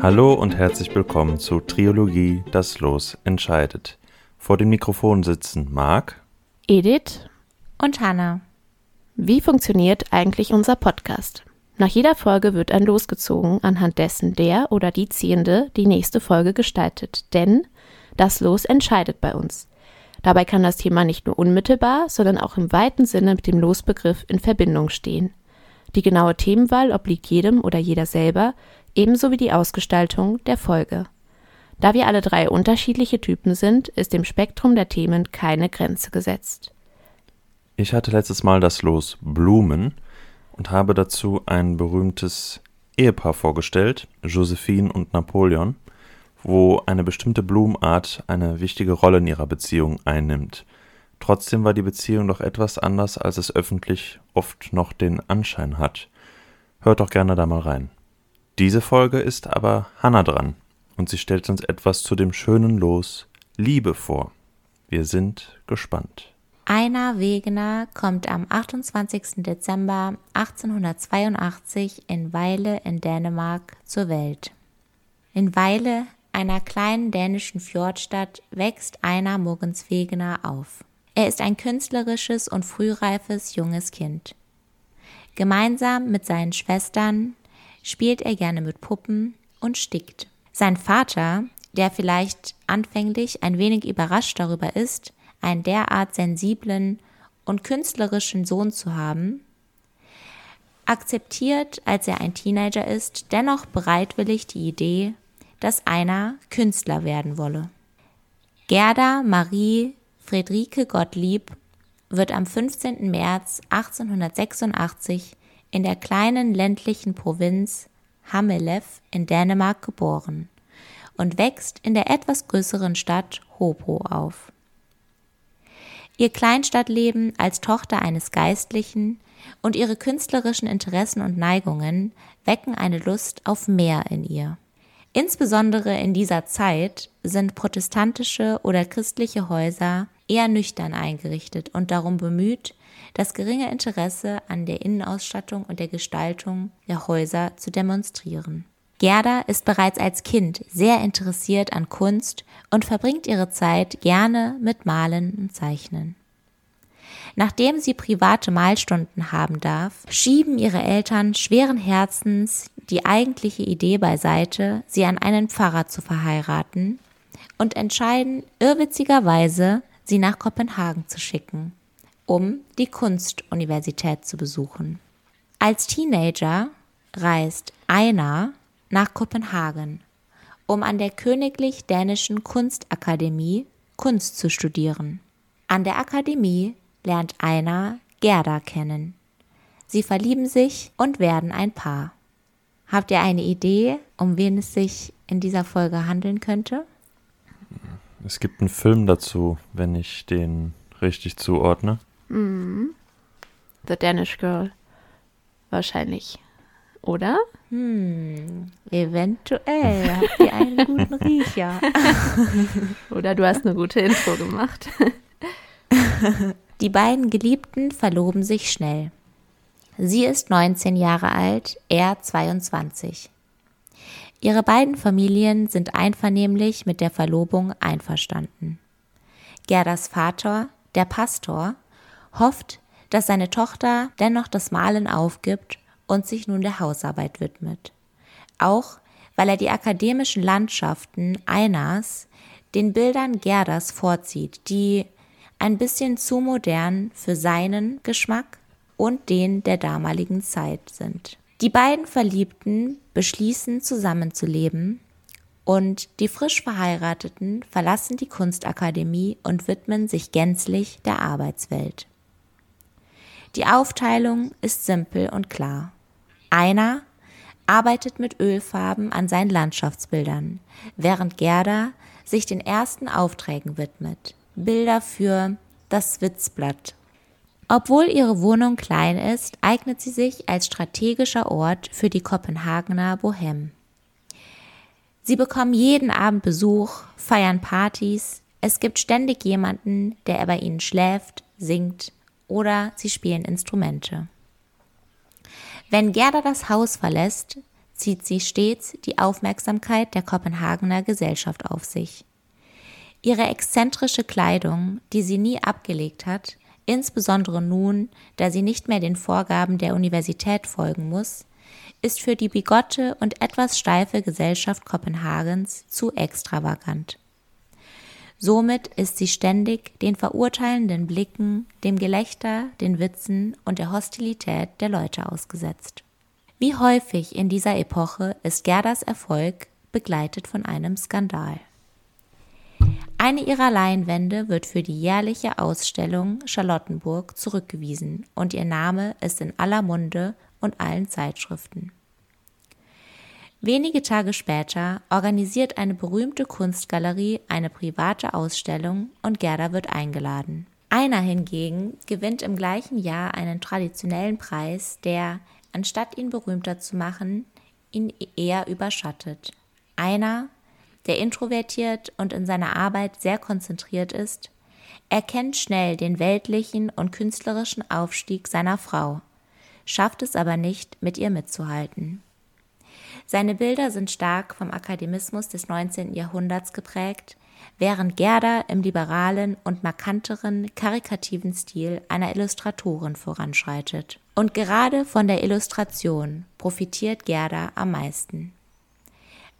Hallo und herzlich willkommen zu Triologie Das Los entscheidet. Vor dem Mikrofon sitzen Marc, Edith und Hannah. Wie funktioniert eigentlich unser Podcast? Nach jeder Folge wird ein Los gezogen, anhand dessen der oder die Ziehende die nächste Folge gestaltet. Denn das Los entscheidet bei uns. Dabei kann das Thema nicht nur unmittelbar, sondern auch im weiten Sinne mit dem Losbegriff in Verbindung stehen. Die genaue Themenwahl obliegt jedem oder jeder selber, ebenso wie die Ausgestaltung der Folge. Da wir alle drei unterschiedliche Typen sind, ist dem Spektrum der Themen keine Grenze gesetzt. Ich hatte letztes Mal das Los Blumen und habe dazu ein berühmtes Ehepaar vorgestellt, Josephine und Napoleon, wo eine bestimmte Blumenart eine wichtige Rolle in ihrer Beziehung einnimmt. Trotzdem war die Beziehung doch etwas anders, als es öffentlich oft noch den Anschein hat. Hört doch gerne da mal rein. Diese Folge ist aber Hannah dran und sie stellt uns etwas zu dem schönen Los Liebe vor. Wir sind gespannt. Einer Wegener kommt am 28. Dezember 1882 in Weile in Dänemark zur Welt. In Weile, einer kleinen dänischen Fjordstadt, wächst Einer Mogens Wegener auf. Er ist ein künstlerisches und frühreifes junges Kind. Gemeinsam mit seinen Schwestern spielt er gerne mit Puppen und stickt. Sein Vater, der vielleicht anfänglich ein wenig überrascht darüber ist, einen derart sensiblen und künstlerischen Sohn zu haben, akzeptiert, als er ein Teenager ist, dennoch bereitwillig die Idee, dass einer Künstler werden wolle. Gerda Marie Friederike Gottlieb wird am 15. März 1886 in der kleinen ländlichen Provinz Hammelev in Dänemark geboren und wächst in der etwas größeren Stadt Hobro auf. Ihr Kleinstadtleben als Tochter eines Geistlichen und ihre künstlerischen Interessen und Neigungen wecken eine Lust auf mehr in ihr. Insbesondere in dieser Zeit sind protestantische oder christliche Häuser eher nüchtern eingerichtet und darum bemüht, das geringe Interesse an der Innenausstattung und der Gestaltung der Häuser zu demonstrieren. Gerda ist bereits als Kind sehr interessiert an Kunst und verbringt ihre Zeit gerne mit Malen und Zeichnen. Nachdem sie private Malstunden haben darf, schieben ihre Eltern schweren Herzens die eigentliche Idee beiseite, sie an einen Pfarrer zu verheiraten und entscheiden irrwitzigerweise, sie nach Kopenhagen zu schicken um die Kunstuniversität zu besuchen. Als Teenager reist Einar nach Kopenhagen, um an der Königlich Dänischen Kunstakademie Kunst zu studieren. An der Akademie lernt Einar Gerda kennen. Sie verlieben sich und werden ein Paar. Habt ihr eine Idee, um wen es sich in dieser Folge handeln könnte? Es gibt einen Film dazu, wenn ich den richtig zuordne. Mhm. The Danish Girl. Wahrscheinlich. Oder? Hm, eventuell habt ihr einen guten Riecher. Oder du hast eine gute Intro gemacht. Die beiden Geliebten verloben sich schnell. Sie ist 19 Jahre alt, er 22. Ihre beiden Familien sind einvernehmlich mit der Verlobung einverstanden. Gerdas Vater, der Pastor, hofft, dass seine Tochter dennoch das Malen aufgibt und sich nun der Hausarbeit widmet. Auch weil er die akademischen Landschaften Einas den Bildern Gerdas vorzieht, die ein bisschen zu modern für seinen Geschmack und den der damaligen Zeit sind. Die beiden Verliebten beschließen zusammenzuleben und die frisch Verheirateten verlassen die Kunstakademie und widmen sich gänzlich der Arbeitswelt. Die Aufteilung ist simpel und klar. Einer arbeitet mit Ölfarben an seinen Landschaftsbildern, während Gerda sich den ersten Aufträgen widmet. Bilder für das Witzblatt. Obwohl ihre Wohnung klein ist, eignet sie sich als strategischer Ort für die Kopenhagener Bohème. Sie bekommen jeden Abend Besuch, feiern Partys, es gibt ständig jemanden, der bei ihnen schläft, singt oder sie spielen Instrumente. Wenn Gerda das Haus verlässt, zieht sie stets die Aufmerksamkeit der Kopenhagener Gesellschaft auf sich. Ihre exzentrische Kleidung, die sie nie abgelegt hat, insbesondere nun, da sie nicht mehr den Vorgaben der Universität folgen muss, ist für die bigotte und etwas steife Gesellschaft Kopenhagens zu extravagant. Somit ist sie ständig den verurteilenden Blicken, dem Gelächter, den Witzen und der Hostilität der Leute ausgesetzt. Wie häufig in dieser Epoche ist Gerdas Erfolg begleitet von einem Skandal. Eine ihrer Leinwände wird für die jährliche Ausstellung Charlottenburg zurückgewiesen und ihr Name ist in aller Munde und allen Zeitschriften. Wenige Tage später organisiert eine berühmte Kunstgalerie eine private Ausstellung und Gerda wird eingeladen. Einer hingegen gewinnt im gleichen Jahr einen traditionellen Preis, der, anstatt ihn berühmter zu machen, ihn eher überschattet. Einer, der introvertiert und in seiner Arbeit sehr konzentriert ist, erkennt schnell den weltlichen und künstlerischen Aufstieg seiner Frau, schafft es aber nicht, mit ihr mitzuhalten. Seine Bilder sind stark vom Akademismus des 19. Jahrhunderts geprägt, während Gerda im liberalen und markanteren karikativen Stil einer Illustratorin voranschreitet. Und gerade von der Illustration profitiert Gerda am meisten.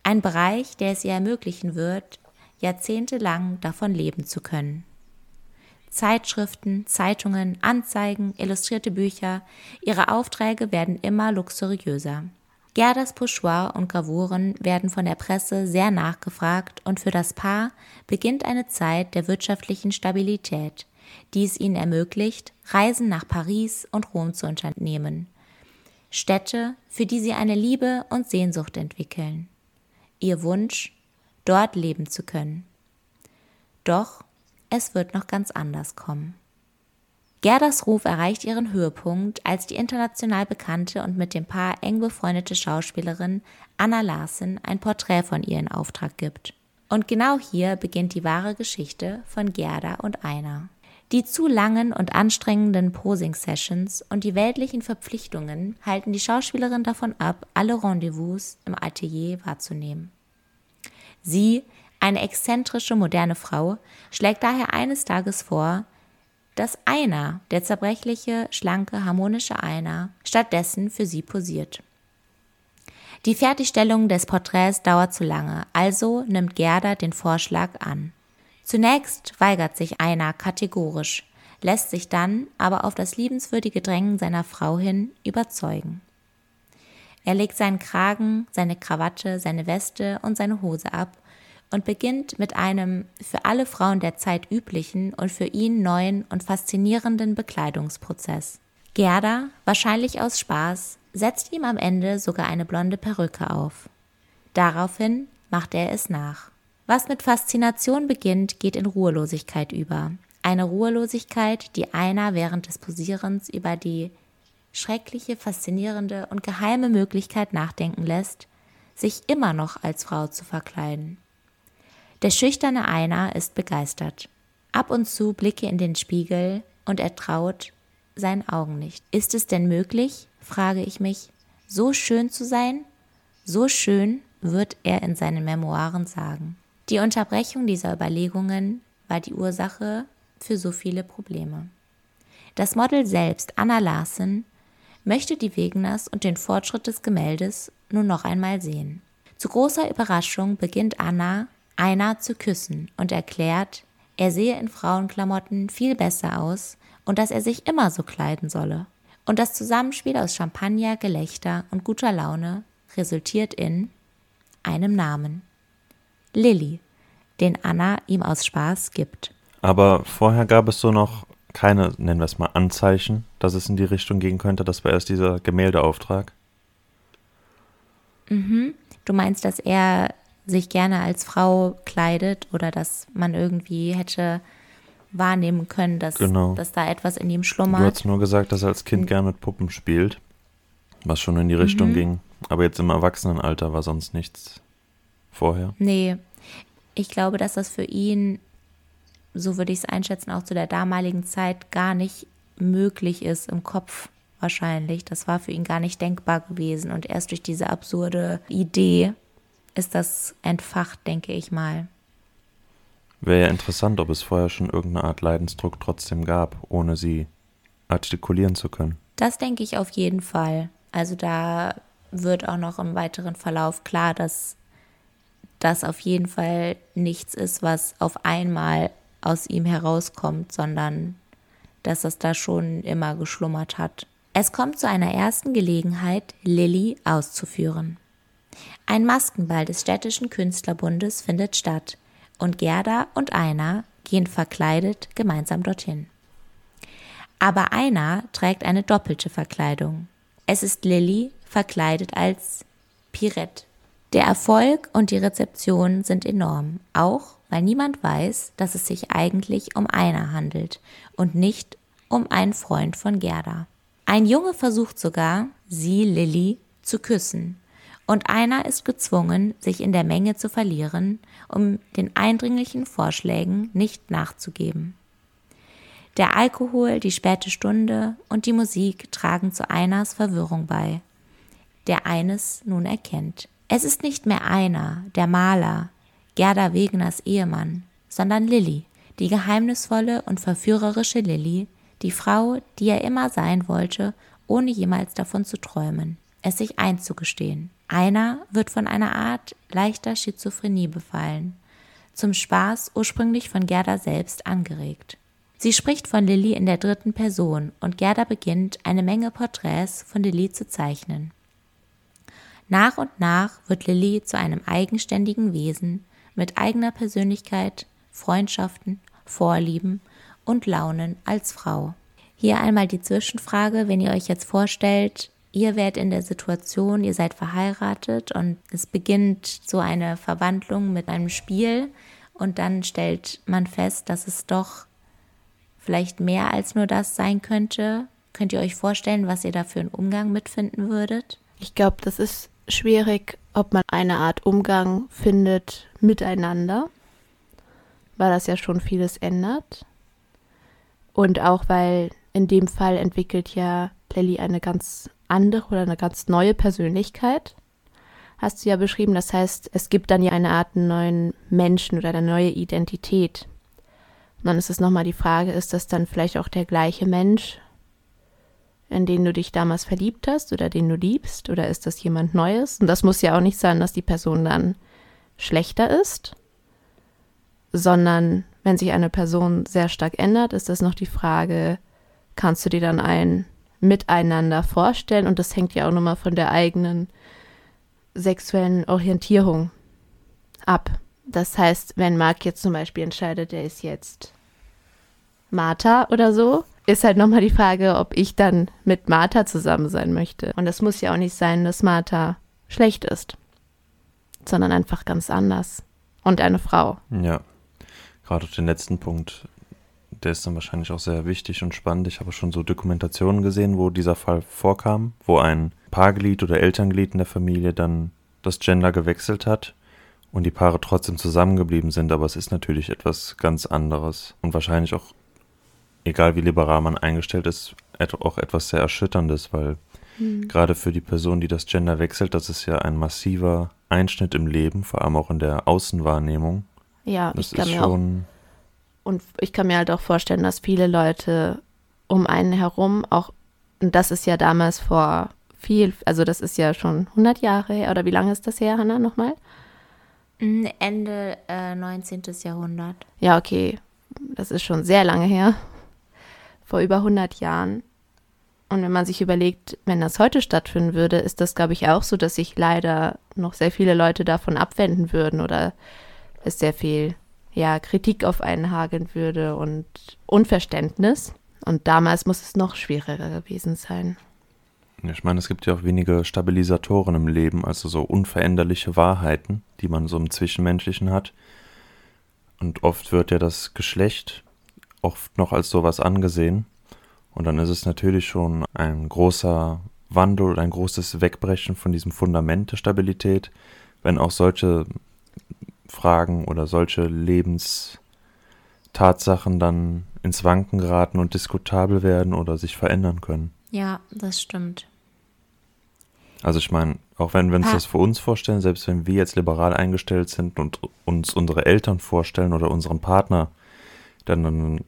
Ein Bereich, der es ihr ermöglichen wird, jahrzehntelang davon leben zu können. Zeitschriften, Zeitungen, Anzeigen, illustrierte Bücher, ihre Aufträge werden immer luxuriöser. Gerdas Pochoir und Gravuren werden von der Presse sehr nachgefragt und für das Paar beginnt eine Zeit der wirtschaftlichen Stabilität, die es ihnen ermöglicht, Reisen nach Paris und Rom zu unternehmen. Städte, für die sie eine Liebe und Sehnsucht entwickeln. Ihr Wunsch, dort leben zu können. Doch es wird noch ganz anders kommen. Gerdas Ruf erreicht ihren Höhepunkt, als die international bekannte und mit dem Paar eng befreundete Schauspielerin Anna Larsen ein Porträt von ihr in Auftrag gibt. Und genau hier beginnt die wahre Geschichte von Gerda und Einer. Die zu langen und anstrengenden Posing-Sessions und die weltlichen Verpflichtungen halten die Schauspielerin davon ab, alle Rendezvous im Atelier wahrzunehmen. Sie, eine exzentrische moderne Frau, schlägt daher eines Tages vor, dass einer, der zerbrechliche, schlanke, harmonische Einer, stattdessen für sie posiert. Die Fertigstellung des Porträts dauert zu lange, also nimmt Gerda den Vorschlag an. Zunächst weigert sich Einer kategorisch, lässt sich dann aber auf das liebenswürdige Drängen seiner Frau hin überzeugen. Er legt seinen Kragen, seine Krawatte, seine Weste und seine Hose ab und beginnt mit einem für alle Frauen der Zeit üblichen und für ihn neuen und faszinierenden Bekleidungsprozess. Gerda, wahrscheinlich aus Spaß, setzt ihm am Ende sogar eine blonde Perücke auf. Daraufhin macht er es nach. Was mit Faszination beginnt, geht in Ruhelosigkeit über. Eine Ruhelosigkeit, die einer während des Posierens über die schreckliche, faszinierende und geheime Möglichkeit nachdenken lässt, sich immer noch als Frau zu verkleiden. Der schüchterne Einer ist begeistert. Ab und zu blicke in den Spiegel und er traut seinen Augen nicht. Ist es denn möglich, frage ich mich, so schön zu sein? So schön wird er in seinen Memoiren sagen. Die Unterbrechung dieser Überlegungen war die Ursache für so viele Probleme. Das Model selbst, Anna Larsen, möchte die Wegners und den Fortschritt des Gemäldes nun noch einmal sehen. Zu großer Überraschung beginnt Anna einer zu küssen und erklärt, er sehe in Frauenklamotten viel besser aus und dass er sich immer so kleiden solle. Und das Zusammenspiel aus Champagner, Gelächter und guter Laune resultiert in einem Namen. Lilly, den Anna ihm aus Spaß gibt. Aber vorher gab es so noch keine, nennen wir es mal, Anzeichen, dass es in die Richtung gehen könnte. Das war erst dieser Gemäldeauftrag. Mhm. Du meinst, dass er sich gerne als Frau kleidet oder dass man irgendwie hätte wahrnehmen können, dass, genau. dass da etwas in ihm schlummert. Du hast nur gesagt, dass er als Kind gerne mit Puppen spielt, was schon in die Richtung mhm. ging. Aber jetzt im Erwachsenenalter war sonst nichts vorher. Nee, ich glaube, dass das für ihn, so würde ich es einschätzen, auch zu der damaligen Zeit gar nicht möglich ist, im Kopf wahrscheinlich. Das war für ihn gar nicht denkbar gewesen. Und erst durch diese absurde Idee ist das entfacht, denke ich mal. Wäre ja interessant, ob es vorher schon irgendeine Art Leidensdruck trotzdem gab, ohne sie artikulieren zu können. Das denke ich auf jeden Fall. Also da wird auch noch im weiteren Verlauf klar, dass das auf jeden Fall nichts ist, was auf einmal aus ihm herauskommt, sondern dass das da schon immer geschlummert hat. Es kommt zu einer ersten Gelegenheit, Lilly auszuführen. Ein Maskenball des städtischen Künstlerbundes findet statt und Gerda und Einer gehen verkleidet gemeinsam dorthin. Aber Einer trägt eine doppelte Verkleidung. Es ist Lilly verkleidet als Pirette. Der Erfolg und die Rezeption sind enorm, auch weil niemand weiß, dass es sich eigentlich um Einer handelt und nicht um einen Freund von Gerda. Ein Junge versucht sogar, sie, Lilly, zu küssen, und einer ist gezwungen, sich in der Menge zu verlieren, um den eindringlichen Vorschlägen nicht nachzugeben. Der Alkohol, die späte Stunde und die Musik tragen zu Einers Verwirrung bei, der eines nun erkennt. Es ist nicht mehr einer, der Maler, Gerda Wegeners Ehemann, sondern Lilly, die geheimnisvolle und verführerische Lilly, die Frau, die er immer sein wollte, ohne jemals davon zu träumen, es sich einzugestehen. Einer wird von einer Art leichter Schizophrenie befallen, zum Spaß ursprünglich von Gerda selbst angeregt. Sie spricht von Lilly in der dritten Person und Gerda beginnt, eine Menge Porträts von Lilly zu zeichnen. Nach und nach wird Lilly zu einem eigenständigen Wesen mit eigener Persönlichkeit, Freundschaften, Vorlieben und Launen als Frau. Hier einmal die Zwischenfrage, wenn ihr euch jetzt vorstellt, ihr werdet in der Situation, ihr seid verheiratet und es beginnt so eine Verwandlung mit einem Spiel und dann stellt man fest, dass es doch vielleicht mehr als nur das sein könnte. Könnt ihr euch vorstellen, was ihr da für einen Umgang mitfinden würdet? Ich glaube, das ist schwierig, ob man eine Art Umgang findet miteinander, weil das ja schon vieles ändert. Und auch weil in dem Fall entwickelt ja Lilly eine ganz andere oder eine ganz neue Persönlichkeit. Hast du ja beschrieben, das heißt, es gibt dann ja eine Art neuen Menschen oder eine neue Identität. Und dann ist es nochmal die Frage, ist das dann vielleicht auch der gleiche Mensch, in den du dich damals verliebt hast oder den du liebst? Oder ist das jemand Neues? Und das muss ja auch nicht sein, dass die Person dann schlechter ist, sondern wenn sich eine Person sehr stark ändert, ist das noch die Frage, kannst du dir dann ein Miteinander vorstellen? Und das hängt ja auch nochmal von der eigenen sexuellen Orientierung ab. Das heißt, wenn Marc jetzt zum Beispiel entscheidet, der ist jetzt Martha oder so, ist halt nochmal die Frage, ob ich dann mit Martha zusammen sein möchte. Und das muss ja auch nicht sein, dass Martha schlecht ist, sondern einfach ganz anders. Und eine Frau. Ja, gerade den letzten Punkt, der ist dann wahrscheinlich auch sehr wichtig und spannend. Ich habe schon so Dokumentationen gesehen, wo dieser Fall vorkam, wo ein Paarglied oder Elternglied in der Familie dann das Gender gewechselt hat und die Paare trotzdem zusammengeblieben sind, aber es ist natürlich etwas ganz anderes und wahrscheinlich auch egal wie liberal man eingestellt ist, auch etwas sehr Erschütterndes, weil mhm. gerade für die Person, die das Gender wechselt, das ist ja ein massiver Einschnitt im Leben, vor allem auch in der Außenwahrnehmung. Ja, das ich kann mir auch, und ich kann mir halt auch vorstellen, dass viele Leute um einen herum auch, und das ist ja damals vor viel, also das ist ja schon 100 Jahre her, oder wie lange ist das her, Hanna, nochmal? Hm, Ende äh, 19. Jahrhundert. Ja, okay, das ist schon sehr lange her vor über 100 Jahren. Und wenn man sich überlegt, wenn das heute stattfinden würde, ist das, glaube ich, auch so, dass sich leider noch sehr viele Leute davon abwenden würden oder es sehr viel ja, Kritik auf einen hageln würde und Unverständnis. Und damals muss es noch schwieriger gewesen sein. Ich meine, es gibt ja auch wenige Stabilisatoren im Leben, also so unveränderliche Wahrheiten, die man so im Zwischenmenschlichen hat. Und oft wird ja das Geschlecht oft noch als sowas angesehen. Und dann ist es natürlich schon ein großer Wandel oder ein großes Wegbrechen von diesem Fundament der Stabilität, wenn auch solche Fragen oder solche Lebenstatsachen dann ins Wanken geraten und diskutabel werden oder sich verändern können. Ja, das stimmt. Also ich meine, auch wenn wir uns Ah. das für uns vorstellen, selbst wenn wir jetzt liberal eingestellt sind und uns unsere Eltern vorstellen oder unseren Partner, dann, dann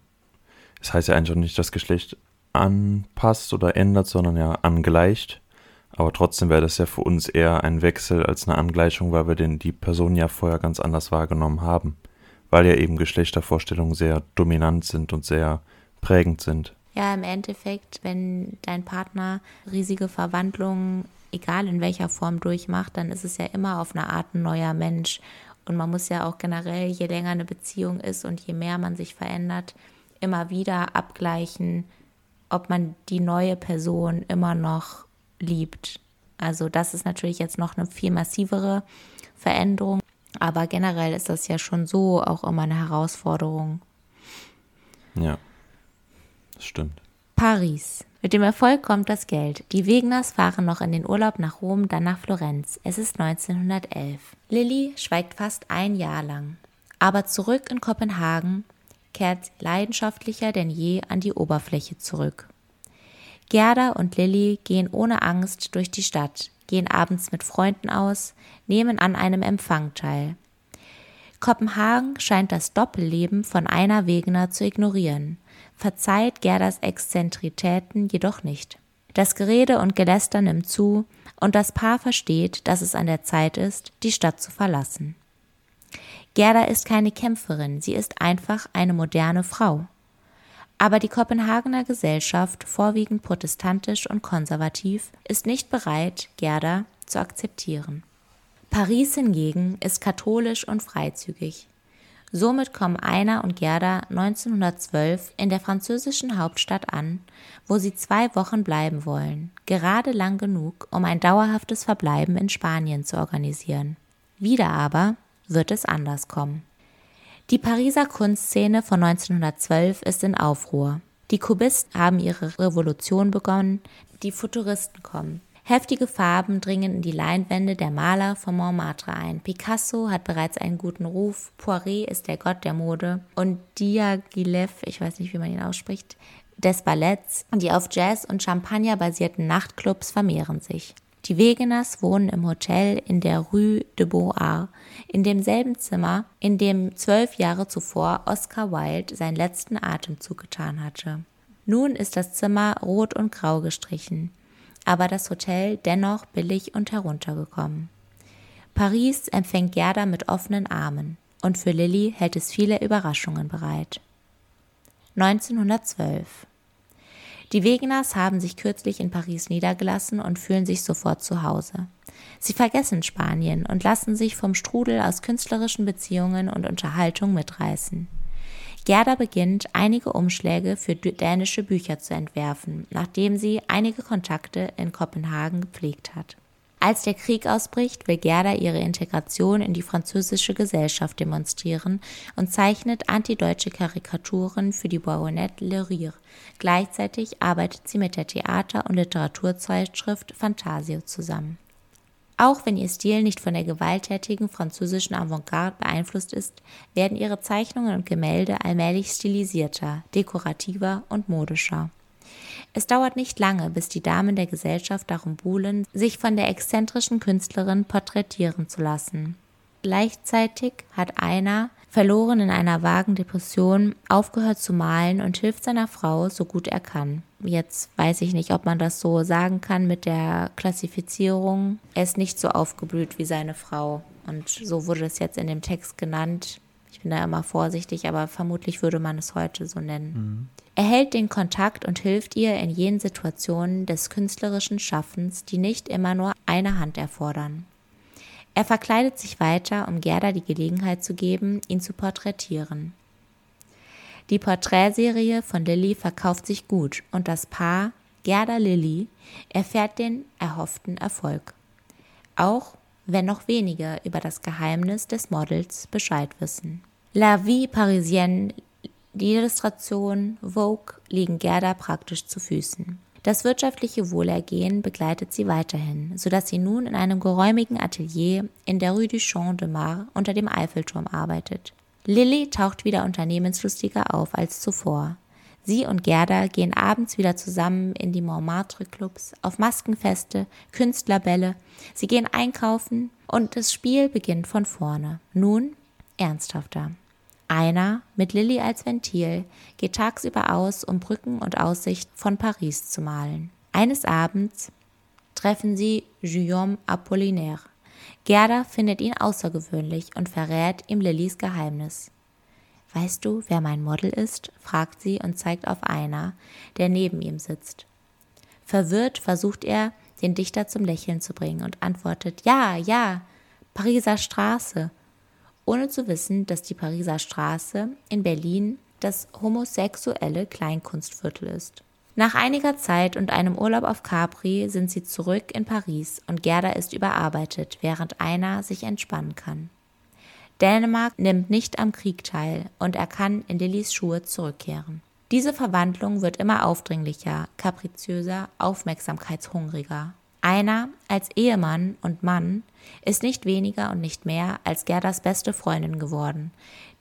das heißt ja eigentlich auch nicht, das Geschlecht anpasst oder ändert, sondern ja angleicht. Aber trotzdem wäre das ja für uns eher ein Wechsel als eine Angleichung, weil wir den, die Person ja vorher ganz anders wahrgenommen haben. Weil ja eben Geschlechtervorstellungen sehr dominant sind und sehr prägend sind. Ja, im Endeffekt, wenn dein Partner riesige Verwandlungen, egal in welcher Form, durchmacht, dann ist es ja immer auf eine Art ein neuer Mensch. Und man muss ja auch generell, je länger eine Beziehung ist und je mehr man sich verändert, immer wieder abgleichen, ob man die neue Person immer noch liebt. Also das ist natürlich jetzt noch eine viel massivere Veränderung, aber generell ist das ja schon so auch immer eine Herausforderung. Ja, das stimmt. Paris. Mit dem Erfolg kommt das Geld. Die Wegners fahren noch in den Urlaub nach Rom, dann nach Florenz. Es ist 1911. Lilly schweigt fast ein Jahr lang. Aber zurück in Kopenhagen kehrt sie leidenschaftlicher denn je an die Oberfläche zurück. Gerda und Lilly gehen ohne Angst durch die Stadt, gehen abends mit Freunden aus, nehmen an einem Empfang teil. Kopenhagen scheint das Doppelleben von einer Wegener zu ignorieren, verzeiht Gerdas Exzentritäten jedoch nicht. Das Gerede und Geläster nimmt zu, und das Paar versteht, dass es an der Zeit ist, die Stadt zu verlassen. Gerda ist keine Kämpferin, sie ist einfach eine moderne Frau. Aber die Kopenhagener Gesellschaft, vorwiegend protestantisch und konservativ, ist nicht bereit, Gerda zu akzeptieren. Paris hingegen ist katholisch und freizügig. Somit kommen Einer und Gerda 1912 in der französischen Hauptstadt an, wo sie zwei Wochen bleiben wollen, gerade lang genug, um ein dauerhaftes Verbleiben in Spanien zu organisieren. Wieder aber wird es anders kommen. Die Pariser Kunstszene von 1912 ist in Aufruhr. Die Kubisten haben ihre Revolution begonnen, die Futuristen kommen. Heftige Farben dringen in die Leinwände der Maler von Montmartre ein. Picasso hat bereits einen guten Ruf, Poiret ist der Gott der Mode und Diaghilev, ich weiß nicht, wie man ihn ausspricht, des Balletts, die auf Jazz und Champagner basierten Nachtclubs vermehren sich. Die Wegeners wohnen im Hotel in der Rue de Beauart, in demselben Zimmer, in dem zwölf Jahre zuvor Oscar Wilde seinen letzten Atemzug getan hatte. Nun ist das Zimmer rot und grau gestrichen, aber das Hotel dennoch billig und heruntergekommen. Paris empfängt Gerda mit offenen Armen und für Lilly hält es viele Überraschungen bereit. 1912 die Wegeners haben sich kürzlich in Paris niedergelassen und fühlen sich sofort zu Hause. Sie vergessen Spanien und lassen sich vom Strudel aus künstlerischen Beziehungen und Unterhaltung mitreißen. Gerda beginnt, einige Umschläge für dänische Bücher zu entwerfen, nachdem sie einige Kontakte in Kopenhagen gepflegt hat. Als der Krieg ausbricht, will Gerda ihre Integration in die französische Gesellschaft demonstrieren und zeichnet antideutsche Karikaturen für die Baronette Le Rire. Gleichzeitig arbeitet sie mit der Theater- und Literaturzeitschrift Fantasio zusammen. Auch wenn ihr Stil nicht von der gewalttätigen französischen Avantgarde beeinflusst ist, werden ihre Zeichnungen und Gemälde allmählich stilisierter, dekorativer und modischer. Es dauert nicht lange, bis die Damen der Gesellschaft darum buhlen, sich von der exzentrischen Künstlerin porträtieren zu lassen. Gleichzeitig hat einer, verloren in einer vagen Depression, aufgehört zu malen und hilft seiner Frau so gut er kann. Jetzt weiß ich nicht, ob man das so sagen kann mit der Klassifizierung. Er ist nicht so aufgeblüht wie seine Frau. Und so wurde es jetzt in dem Text genannt. Ich bin da immer vorsichtig, aber vermutlich würde man es heute so nennen. Er hält den Kontakt und hilft ihr in jenen Situationen des künstlerischen Schaffens, die nicht immer nur eine Hand erfordern. Er verkleidet sich weiter, um Gerda die Gelegenheit zu geben, ihn zu porträtieren. Die Porträtserie von Lilly verkauft sich gut und das Paar Gerda Lilly erfährt den erhofften Erfolg. Auch wenn noch wenige über das Geheimnis des Models Bescheid wissen. La Vie Parisienne die Illustration Vogue liegen Gerda praktisch zu Füßen. Das wirtschaftliche Wohlergehen begleitet sie weiterhin, sodass sie nun in einem geräumigen Atelier in der Rue du Champ de Mars unter dem Eiffelturm arbeitet. Lilly taucht wieder unternehmenslustiger auf als zuvor. Sie und Gerda gehen abends wieder zusammen in die Montmartre-Clubs, auf Maskenfeste, Künstlerbälle. Sie gehen einkaufen und das Spiel beginnt von vorne. Nun ernsthafter. Einer, mit Lilly als Ventil, geht tagsüber aus, um Brücken und Aussicht von Paris zu malen. Eines Abends treffen sie Guillaume Apollinaire. Gerda findet ihn außergewöhnlich und verrät ihm Lillys Geheimnis. Weißt du, wer mein Model ist? fragt sie und zeigt auf einer, der neben ihm sitzt. Verwirrt versucht er, den Dichter zum Lächeln zu bringen und antwortet Ja, ja, Pariser Straße, ohne zu wissen, dass die Pariser Straße in Berlin das homosexuelle Kleinkunstviertel ist. Nach einiger Zeit und einem Urlaub auf Capri sind sie zurück in Paris und Gerda ist überarbeitet, während einer sich entspannen kann. Dänemark nimmt nicht am Krieg teil und er kann in Lillys Schuhe zurückkehren. Diese Verwandlung wird immer aufdringlicher, kapriziöser, aufmerksamkeitshungriger. Einer als Ehemann und Mann ist nicht weniger und nicht mehr als Gerdas beste Freundin geworden,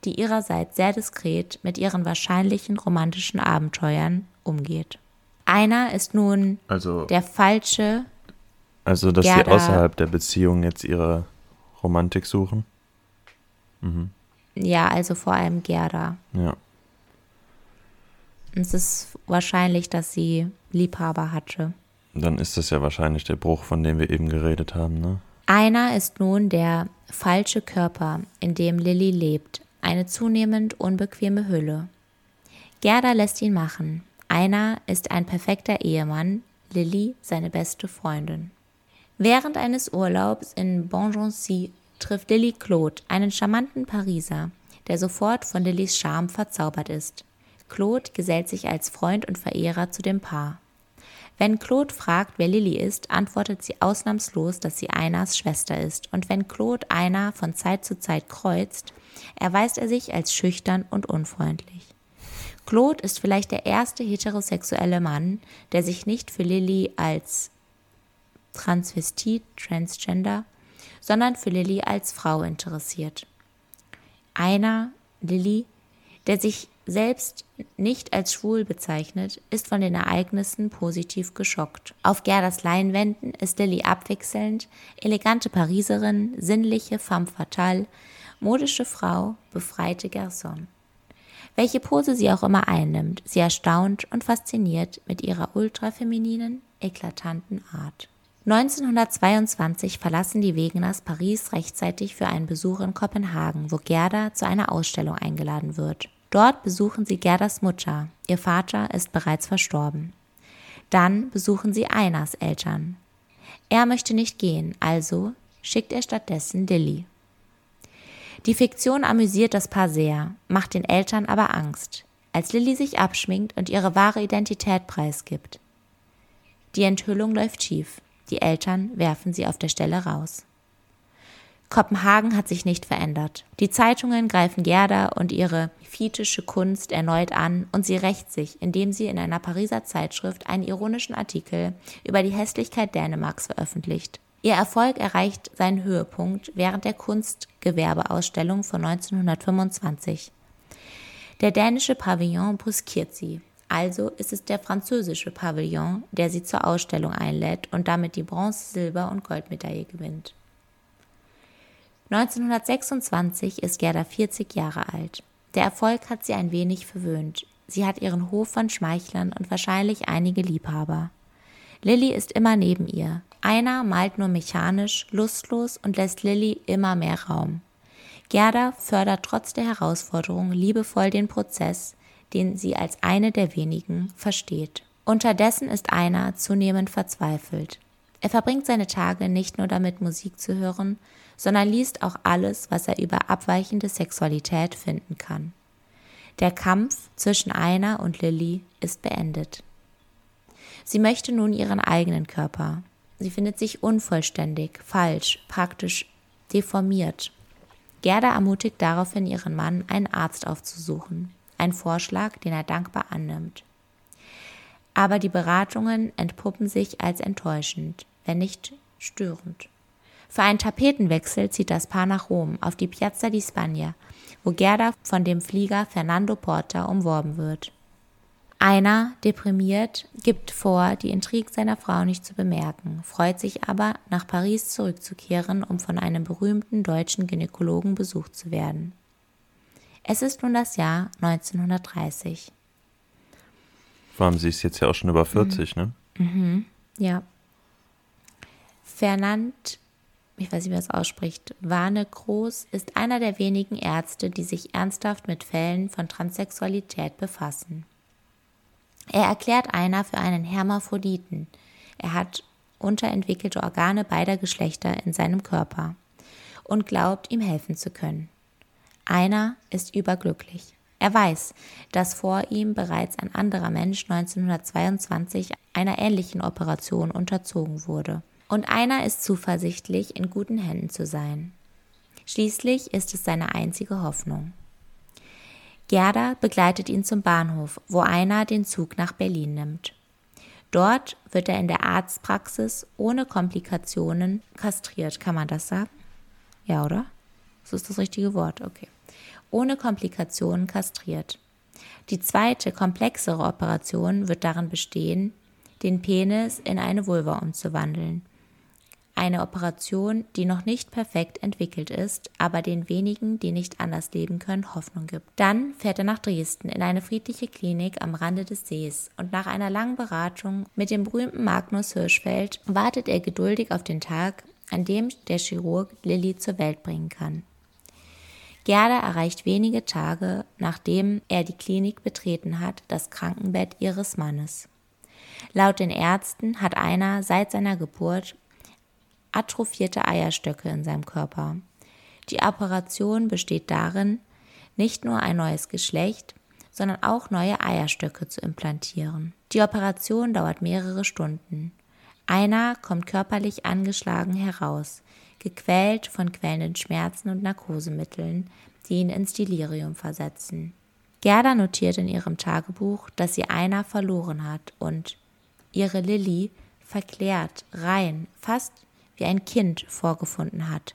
die ihrerseits sehr diskret mit ihren wahrscheinlichen romantischen Abenteuern umgeht. Einer ist nun Also, der falsche, also dass sie Gerda- außerhalb der Beziehung jetzt ihre Romantik suchen? ja, also vor allem Gerda. Ja. Und es ist wahrscheinlich, dass sie Liebhaber hatte. Dann ist das ja wahrscheinlich der Bruch, von dem wir eben geredet haben, ne? Einer ist nun der falsche Körper, in dem Lilly lebt, eine zunehmend unbequeme Hülle. Gerda lässt ihn machen. Einer ist ein perfekter Ehemann, Lilly seine beste Freundin. Während eines Urlaubs in Bongency trifft Lilly Claude, einen charmanten Pariser, der sofort von Lillys Charme verzaubert ist. Claude gesellt sich als Freund und Verehrer zu dem Paar. Wenn Claude fragt, wer Lilly ist, antwortet sie ausnahmslos, dass sie Einas Schwester ist. Und wenn Claude Einer von Zeit zu Zeit kreuzt, erweist er sich als schüchtern und unfreundlich. Claude ist vielleicht der erste heterosexuelle Mann, der sich nicht für Lilly als Transvestit, Transgender, sondern für Lilly als Frau interessiert. Einer, Lilly, der sich selbst nicht als schwul bezeichnet, ist von den Ereignissen positiv geschockt. Auf Gerdas Leinwänden ist Lilly abwechselnd elegante Pariserin, sinnliche femme fatale, modische Frau, befreite Garçon. Welche Pose sie auch immer einnimmt, sie erstaunt und fasziniert mit ihrer ultrafemininen, eklatanten Art. 1922 verlassen die Wegeners Paris rechtzeitig für einen Besuch in Kopenhagen, wo Gerda zu einer Ausstellung eingeladen wird. Dort besuchen sie Gerdas Mutter. Ihr Vater ist bereits verstorben. Dann besuchen sie Einas Eltern. Er möchte nicht gehen, also schickt er stattdessen Lilly. Die Fiktion amüsiert das Paar sehr, macht den Eltern aber Angst, als Lilly sich abschminkt und ihre wahre Identität preisgibt. Die Enthüllung läuft schief. Die Eltern werfen sie auf der Stelle raus. Kopenhagen hat sich nicht verändert. Die Zeitungen greifen Gerda und ihre fitische Kunst erneut an und sie rächt sich, indem sie in einer Pariser Zeitschrift einen ironischen Artikel über die Hässlichkeit Dänemarks veröffentlicht. Ihr Erfolg erreicht seinen Höhepunkt während der Kunstgewerbeausstellung von 1925. Der dänische Pavillon brüskiert sie. Also ist es der französische Pavillon, der sie zur Ausstellung einlädt und damit die Bronze-, Silber- und Goldmedaille gewinnt. 1926 ist Gerda 40 Jahre alt. Der Erfolg hat sie ein wenig verwöhnt. Sie hat ihren Hof von Schmeichlern und wahrscheinlich einige Liebhaber. Lilly ist immer neben ihr. Einer malt nur mechanisch, lustlos und lässt Lilly immer mehr Raum. Gerda fördert trotz der Herausforderung liebevoll den Prozess, den sie als eine der wenigen versteht. Unterdessen ist einer zunehmend verzweifelt. Er verbringt seine Tage nicht nur damit, Musik zu hören, sondern liest auch alles, was er über abweichende Sexualität finden kann. Der Kampf zwischen einer und Lilly ist beendet. Sie möchte nun ihren eigenen Körper. Sie findet sich unvollständig, falsch, praktisch deformiert. Gerda ermutigt daraufhin ihren Mann, einen Arzt aufzusuchen. Ein Vorschlag, den er dankbar annimmt. Aber die Beratungen entpuppen sich als enttäuschend, wenn nicht störend. Für einen Tapetenwechsel zieht das Paar nach Rom auf die Piazza di Spagna, wo Gerda von dem Flieger Fernando Porta umworben wird. Einer, deprimiert, gibt vor, die Intrig seiner Frau nicht zu bemerken, freut sich aber, nach Paris zurückzukehren, um von einem berühmten deutschen Gynäkologen besucht zu werden. Es ist nun das Jahr 1930. Vor allem, sie ist jetzt ja auch schon über 40, mhm. ne? Mhm. Ja. Fernand, ich weiß nicht, wie man es ausspricht, Warne Groß ist einer der wenigen Ärzte, die sich ernsthaft mit Fällen von Transsexualität befassen. Er erklärt einer für einen Hermaphroditen. Er hat unterentwickelte Organe beider Geschlechter in seinem Körper und glaubt, ihm helfen zu können. Einer ist überglücklich. Er weiß, dass vor ihm bereits ein anderer Mensch 1922 einer ähnlichen Operation unterzogen wurde. Und einer ist zuversichtlich, in guten Händen zu sein. Schließlich ist es seine einzige Hoffnung. Gerda begleitet ihn zum Bahnhof, wo einer den Zug nach Berlin nimmt. Dort wird er in der Arztpraxis ohne Komplikationen kastriert, kann man das sagen? Ja, oder? Das ist das richtige Wort, okay ohne Komplikationen kastriert. Die zweite, komplexere Operation wird darin bestehen, den Penis in eine Vulva umzuwandeln. Eine Operation, die noch nicht perfekt entwickelt ist, aber den wenigen, die nicht anders leben können, Hoffnung gibt. Dann fährt er nach Dresden in eine friedliche Klinik am Rande des Sees und nach einer langen Beratung mit dem berühmten Magnus Hirschfeld wartet er geduldig auf den Tag, an dem der Chirurg Lilly zur Welt bringen kann. Gerda erreicht wenige Tage, nachdem er die Klinik betreten hat, das Krankenbett ihres Mannes. Laut den Ärzten hat einer seit seiner Geburt atrophierte Eierstöcke in seinem Körper. Die Operation besteht darin, nicht nur ein neues Geschlecht, sondern auch neue Eierstöcke zu implantieren. Die Operation dauert mehrere Stunden. Einer kommt körperlich angeschlagen heraus, gequält von quälenden Schmerzen und Narkosemitteln, die ihn ins Delirium versetzen. Gerda notiert in ihrem Tagebuch, dass sie einer verloren hat und ihre Lilly verklärt, rein, fast wie ein Kind vorgefunden hat.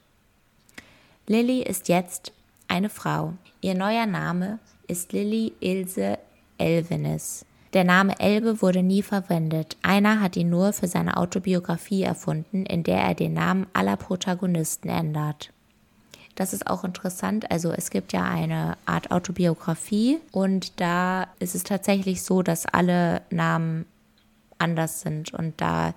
Lilly ist jetzt eine Frau. Ihr neuer Name ist Lilly Ilse Elvenes. Der Name Elbe wurde nie verwendet. Einer hat ihn nur für seine Autobiografie erfunden, in der er den Namen aller Protagonisten ändert. Das ist auch interessant. Also es gibt ja eine Art Autobiografie und da ist es tatsächlich so, dass alle Namen anders sind und da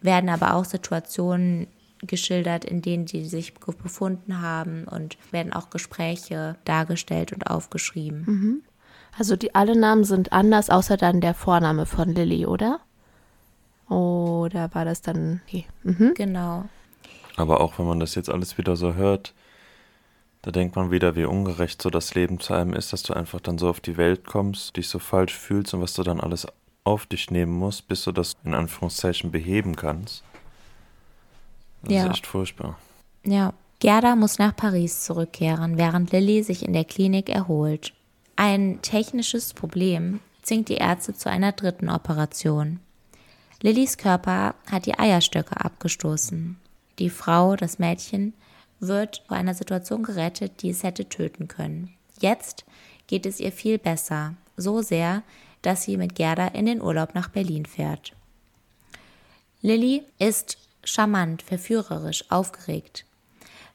werden aber auch Situationen geschildert, in denen die sich befunden haben und werden auch Gespräche dargestellt und aufgeschrieben. Mhm. Also die alle Namen sind anders, außer dann der Vorname von Lilly, oder? Oder war das dann okay. Mhm. Genau. Aber auch wenn man das jetzt alles wieder so hört, da denkt man wieder, wie ungerecht so das Leben zu einem ist, dass du einfach dann so auf die Welt kommst, dich so falsch fühlst und was du dann alles auf dich nehmen musst, bis du das in Anführungszeichen beheben kannst. Das ja. ist echt furchtbar. Ja. Gerda muss nach Paris zurückkehren, während Lilly sich in der Klinik erholt. Ein technisches Problem zwingt die Ärzte zu einer dritten Operation. Lillys Körper hat die Eierstöcke abgestoßen. Die Frau, das Mädchen, wird vor einer Situation gerettet, die es hätte töten können. Jetzt geht es ihr viel besser, so sehr, dass sie mit Gerda in den Urlaub nach Berlin fährt. Lilly ist charmant, verführerisch, aufgeregt.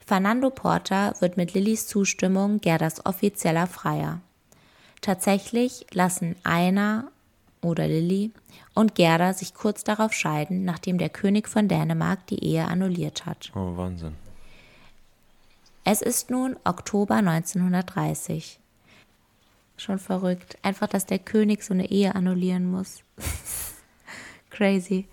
Fernando Porter wird mit Lillys Zustimmung Gerdas offizieller Freier. Tatsächlich lassen Einer oder Lilly und Gerda sich kurz darauf scheiden, nachdem der König von Dänemark die Ehe annulliert hat. Oh, Wahnsinn. Es ist nun Oktober 1930. Schon verrückt. Einfach, dass der König so eine Ehe annullieren muss. Crazy.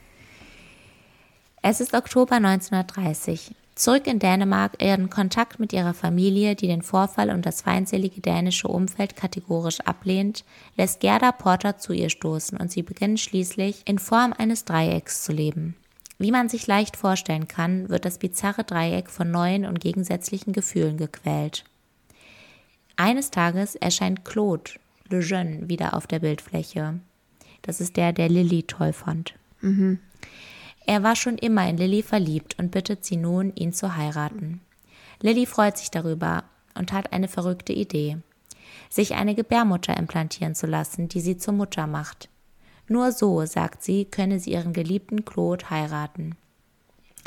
Es ist Oktober 1930. Zurück in Dänemark ihren Kontakt mit ihrer Familie, die den Vorfall und das feindselige dänische Umfeld kategorisch ablehnt, lässt Gerda Porter zu ihr stoßen und sie beginnen schließlich in Form eines Dreiecks zu leben. Wie man sich leicht vorstellen kann, wird das bizarre Dreieck von neuen und gegensätzlichen Gefühlen gequält. Eines Tages erscheint Claude Le Jeune wieder auf der Bildfläche. Das ist der, der Lilly toll fand. Mhm. Er war schon immer in Lilly verliebt und bittet sie nun, ihn zu heiraten. Lilly freut sich darüber und hat eine verrückte Idee. sich eine Gebärmutter implantieren zu lassen, die sie zur Mutter macht. Nur so, sagt sie, könne sie ihren geliebten Claude heiraten.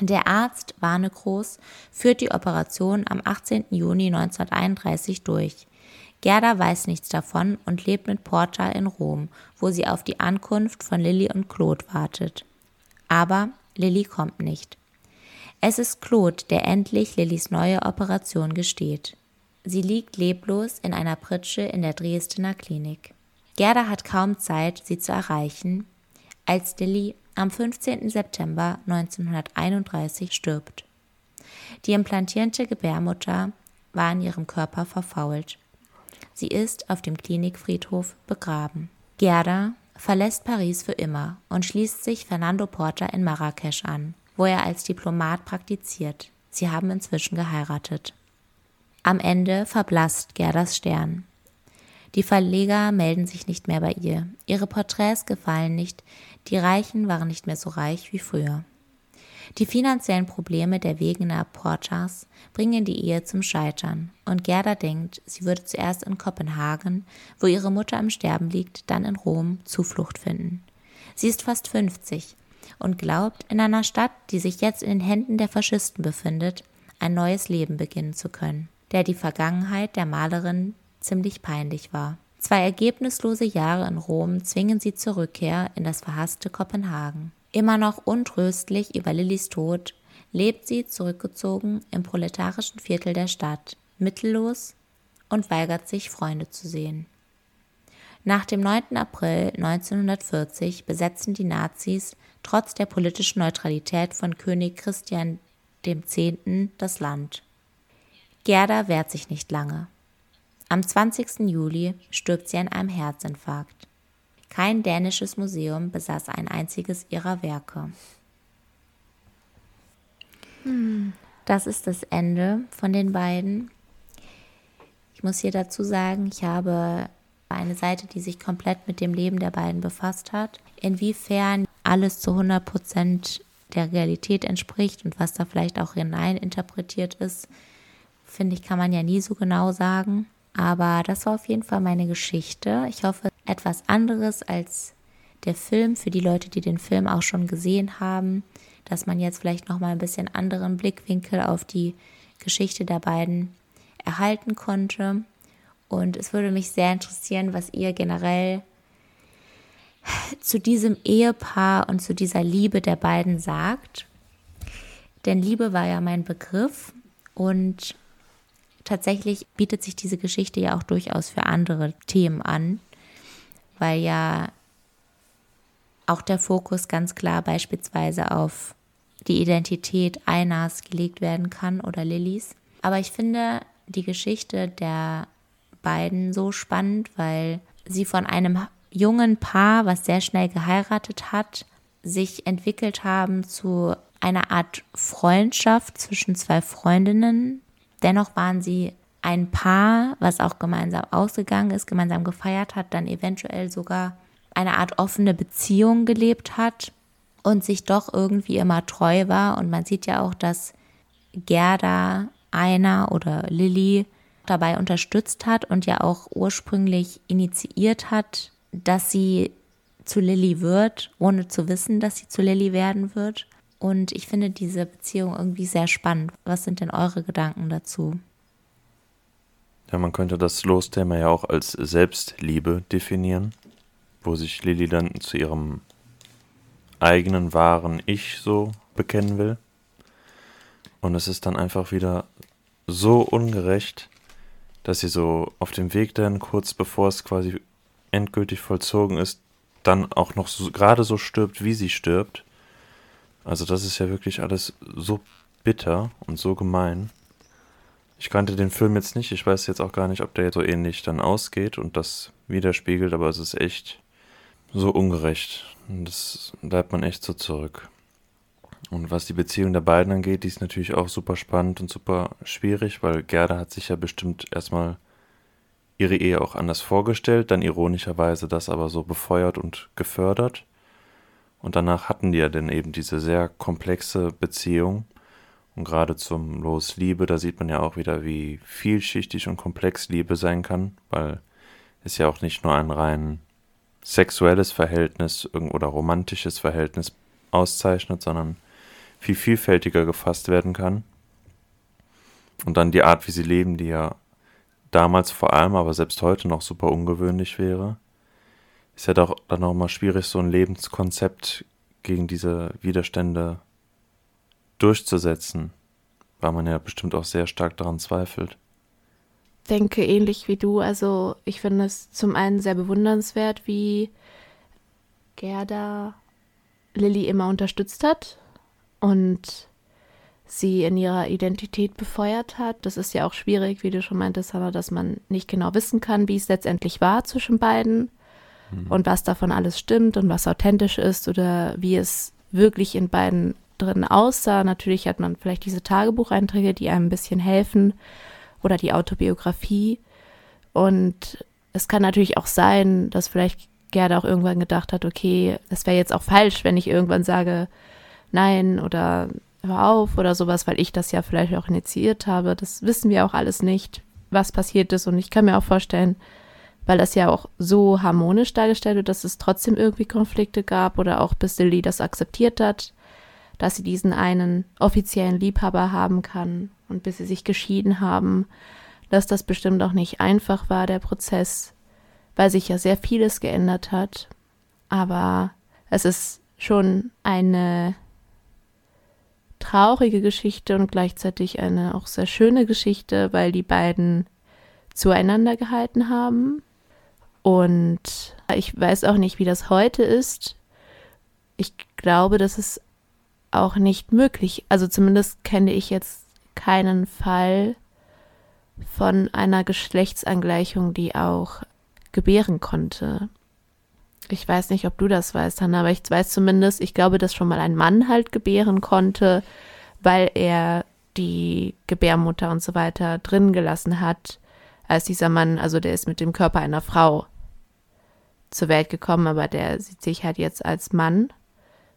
Der Arzt Warnekroos führt die Operation am 18. Juni 1931 durch. Gerda weiß nichts davon und lebt mit Porta in Rom, wo sie auf die Ankunft von Lilly und Claude wartet. Aber Lilly kommt nicht. Es ist Claude, der endlich Lillys neue Operation gesteht. Sie liegt leblos in einer Pritsche in der Dresdner Klinik. Gerda hat kaum Zeit, sie zu erreichen, als Lilly am 15. September 1931 stirbt. Die implantierte Gebärmutter war in ihrem Körper verfault. Sie ist auf dem Klinikfriedhof begraben. Gerda verlässt Paris für immer und schließt sich Fernando Porta in Marrakesch an, wo er als Diplomat praktiziert. Sie haben inzwischen geheiratet. Am Ende verblasst Gerdas Stern. Die Verleger melden sich nicht mehr bei ihr. Ihre Porträts gefallen nicht. Die Reichen waren nicht mehr so reich wie früher. Die finanziellen Probleme der Wegener Portas bringen die Ehe zum Scheitern und Gerda denkt, sie würde zuerst in Kopenhagen, wo ihre Mutter im Sterben liegt, dann in Rom Zuflucht finden. Sie ist fast 50 und glaubt, in einer Stadt, die sich jetzt in den Händen der Faschisten befindet, ein neues Leben beginnen zu können, der die Vergangenheit der Malerin ziemlich peinlich war. Zwei ergebnislose Jahre in Rom zwingen sie zur Rückkehr in das verhasste Kopenhagen. Immer noch untröstlich über Lillys Tod lebt sie zurückgezogen im proletarischen Viertel der Stadt, mittellos und weigert sich, Freunde zu sehen. Nach dem 9. April 1940 besetzen die Nazis trotz der politischen Neutralität von König Christian X. das Land. Gerda wehrt sich nicht lange. Am 20. Juli stirbt sie an einem Herzinfarkt. Kein dänisches Museum besaß ein einziges ihrer Werke. Hm. Das ist das Ende von den beiden. Ich muss hier dazu sagen, ich habe eine Seite, die sich komplett mit dem Leben der beiden befasst hat. Inwiefern alles zu 100 Prozent der Realität entspricht und was da vielleicht auch hinein interpretiert ist, finde ich, kann man ja nie so genau sagen. Aber das war auf jeden Fall meine Geschichte. Ich hoffe, etwas anderes als der Film für die Leute, die den Film auch schon gesehen haben, dass man jetzt vielleicht noch mal ein bisschen anderen Blickwinkel auf die Geschichte der beiden erhalten konnte. Und es würde mich sehr interessieren, was ihr generell zu diesem Ehepaar und zu dieser Liebe der beiden sagt. Denn Liebe war ja mein Begriff und tatsächlich bietet sich diese Geschichte ja auch durchaus für andere Themen an, weil ja auch der Fokus ganz klar beispielsweise auf die Identität Einas gelegt werden kann oder Lillys. Aber ich finde die Geschichte der beiden so spannend, weil sie von einem jungen Paar, was sehr schnell geheiratet hat, sich entwickelt haben zu einer Art Freundschaft zwischen zwei Freundinnen, Dennoch waren sie ein Paar, was auch gemeinsam ausgegangen ist, gemeinsam gefeiert hat, dann eventuell sogar eine Art offene Beziehung gelebt hat und sich doch irgendwie immer treu war. Und man sieht ja auch, dass Gerda einer oder Lilly dabei unterstützt hat und ja auch ursprünglich initiiert hat, dass sie zu Lilly wird, ohne zu wissen, dass sie zu Lilly werden wird. Und ich finde diese Beziehung irgendwie sehr spannend. Was sind denn eure Gedanken dazu? Ja, man könnte das Los-Thema ja auch als Selbstliebe definieren, wo sich Lilly dann zu ihrem eigenen wahren Ich so bekennen will. Und es ist dann einfach wieder so ungerecht, dass sie so auf dem Weg dann, kurz bevor es quasi endgültig vollzogen ist, dann auch noch so, gerade so stirbt, wie sie stirbt. Also das ist ja wirklich alles so bitter und so gemein. Ich kannte den Film jetzt nicht, ich weiß jetzt auch gar nicht, ob der so ähnlich dann ausgeht und das widerspiegelt, aber es ist echt so ungerecht. Und das bleibt man echt so zurück. Und was die Beziehung der beiden angeht, die ist natürlich auch super spannend und super schwierig, weil Gerda hat sich ja bestimmt erstmal ihre Ehe auch anders vorgestellt, dann ironischerweise das aber so befeuert und gefördert. Und danach hatten die ja dann eben diese sehr komplexe Beziehung. Und gerade zum Los Liebe, da sieht man ja auch wieder, wie vielschichtig und komplex Liebe sein kann, weil ist ja auch nicht nur ein rein sexuelles Verhältnis oder romantisches Verhältnis auszeichnet, sondern viel vielfältiger gefasst werden kann. Und dann die Art, wie sie leben, die ja damals vor allem, aber selbst heute noch super ungewöhnlich wäre, ist ja doch dann auch mal schwierig, so ein Lebenskonzept gegen diese Widerstände durchzusetzen, weil man ja bestimmt auch sehr stark daran zweifelt. Denke ähnlich wie du. Also ich finde es zum einen sehr bewundernswert, wie Gerda Lilly immer unterstützt hat und sie in ihrer Identität befeuert hat. Das ist ja auch schwierig, wie du schon meintest, Hannah, dass man nicht genau wissen kann, wie es letztendlich war zwischen beiden mhm. und was davon alles stimmt und was authentisch ist oder wie es wirklich in beiden drin aussah. Natürlich hat man vielleicht diese Tagebucheinträge, die einem ein bisschen helfen oder die Autobiografie. Und es kann natürlich auch sein, dass vielleicht Gerda auch irgendwann gedacht hat, okay, es wäre jetzt auch falsch, wenn ich irgendwann sage, nein oder hör auf oder sowas, weil ich das ja vielleicht auch initiiert habe. Das wissen wir auch alles nicht, was passiert ist. Und ich kann mir auch vorstellen, weil das ja auch so harmonisch dargestellt wird, dass es trotzdem irgendwie Konflikte gab oder auch bis Lilly das akzeptiert hat, dass sie diesen einen offiziellen Liebhaber haben kann und bis sie sich geschieden haben, dass das bestimmt auch nicht einfach war, der Prozess, weil sich ja sehr vieles geändert hat. Aber es ist schon eine traurige Geschichte und gleichzeitig eine auch sehr schöne Geschichte, weil die beiden zueinander gehalten haben. Und ich weiß auch nicht, wie das heute ist. Ich glaube, das ist auch nicht möglich. Also zumindest kenne ich jetzt keinen Fall von einer Geschlechtsangleichung, die auch gebären konnte. Ich weiß nicht, ob du das weißt, Hanna, aber ich weiß zumindest, ich glaube, dass schon mal ein Mann halt gebären konnte, weil er die Gebärmutter und so weiter drin gelassen hat, als dieser Mann, also der ist mit dem Körper einer Frau zur Welt gekommen, aber der sieht sich halt jetzt als Mann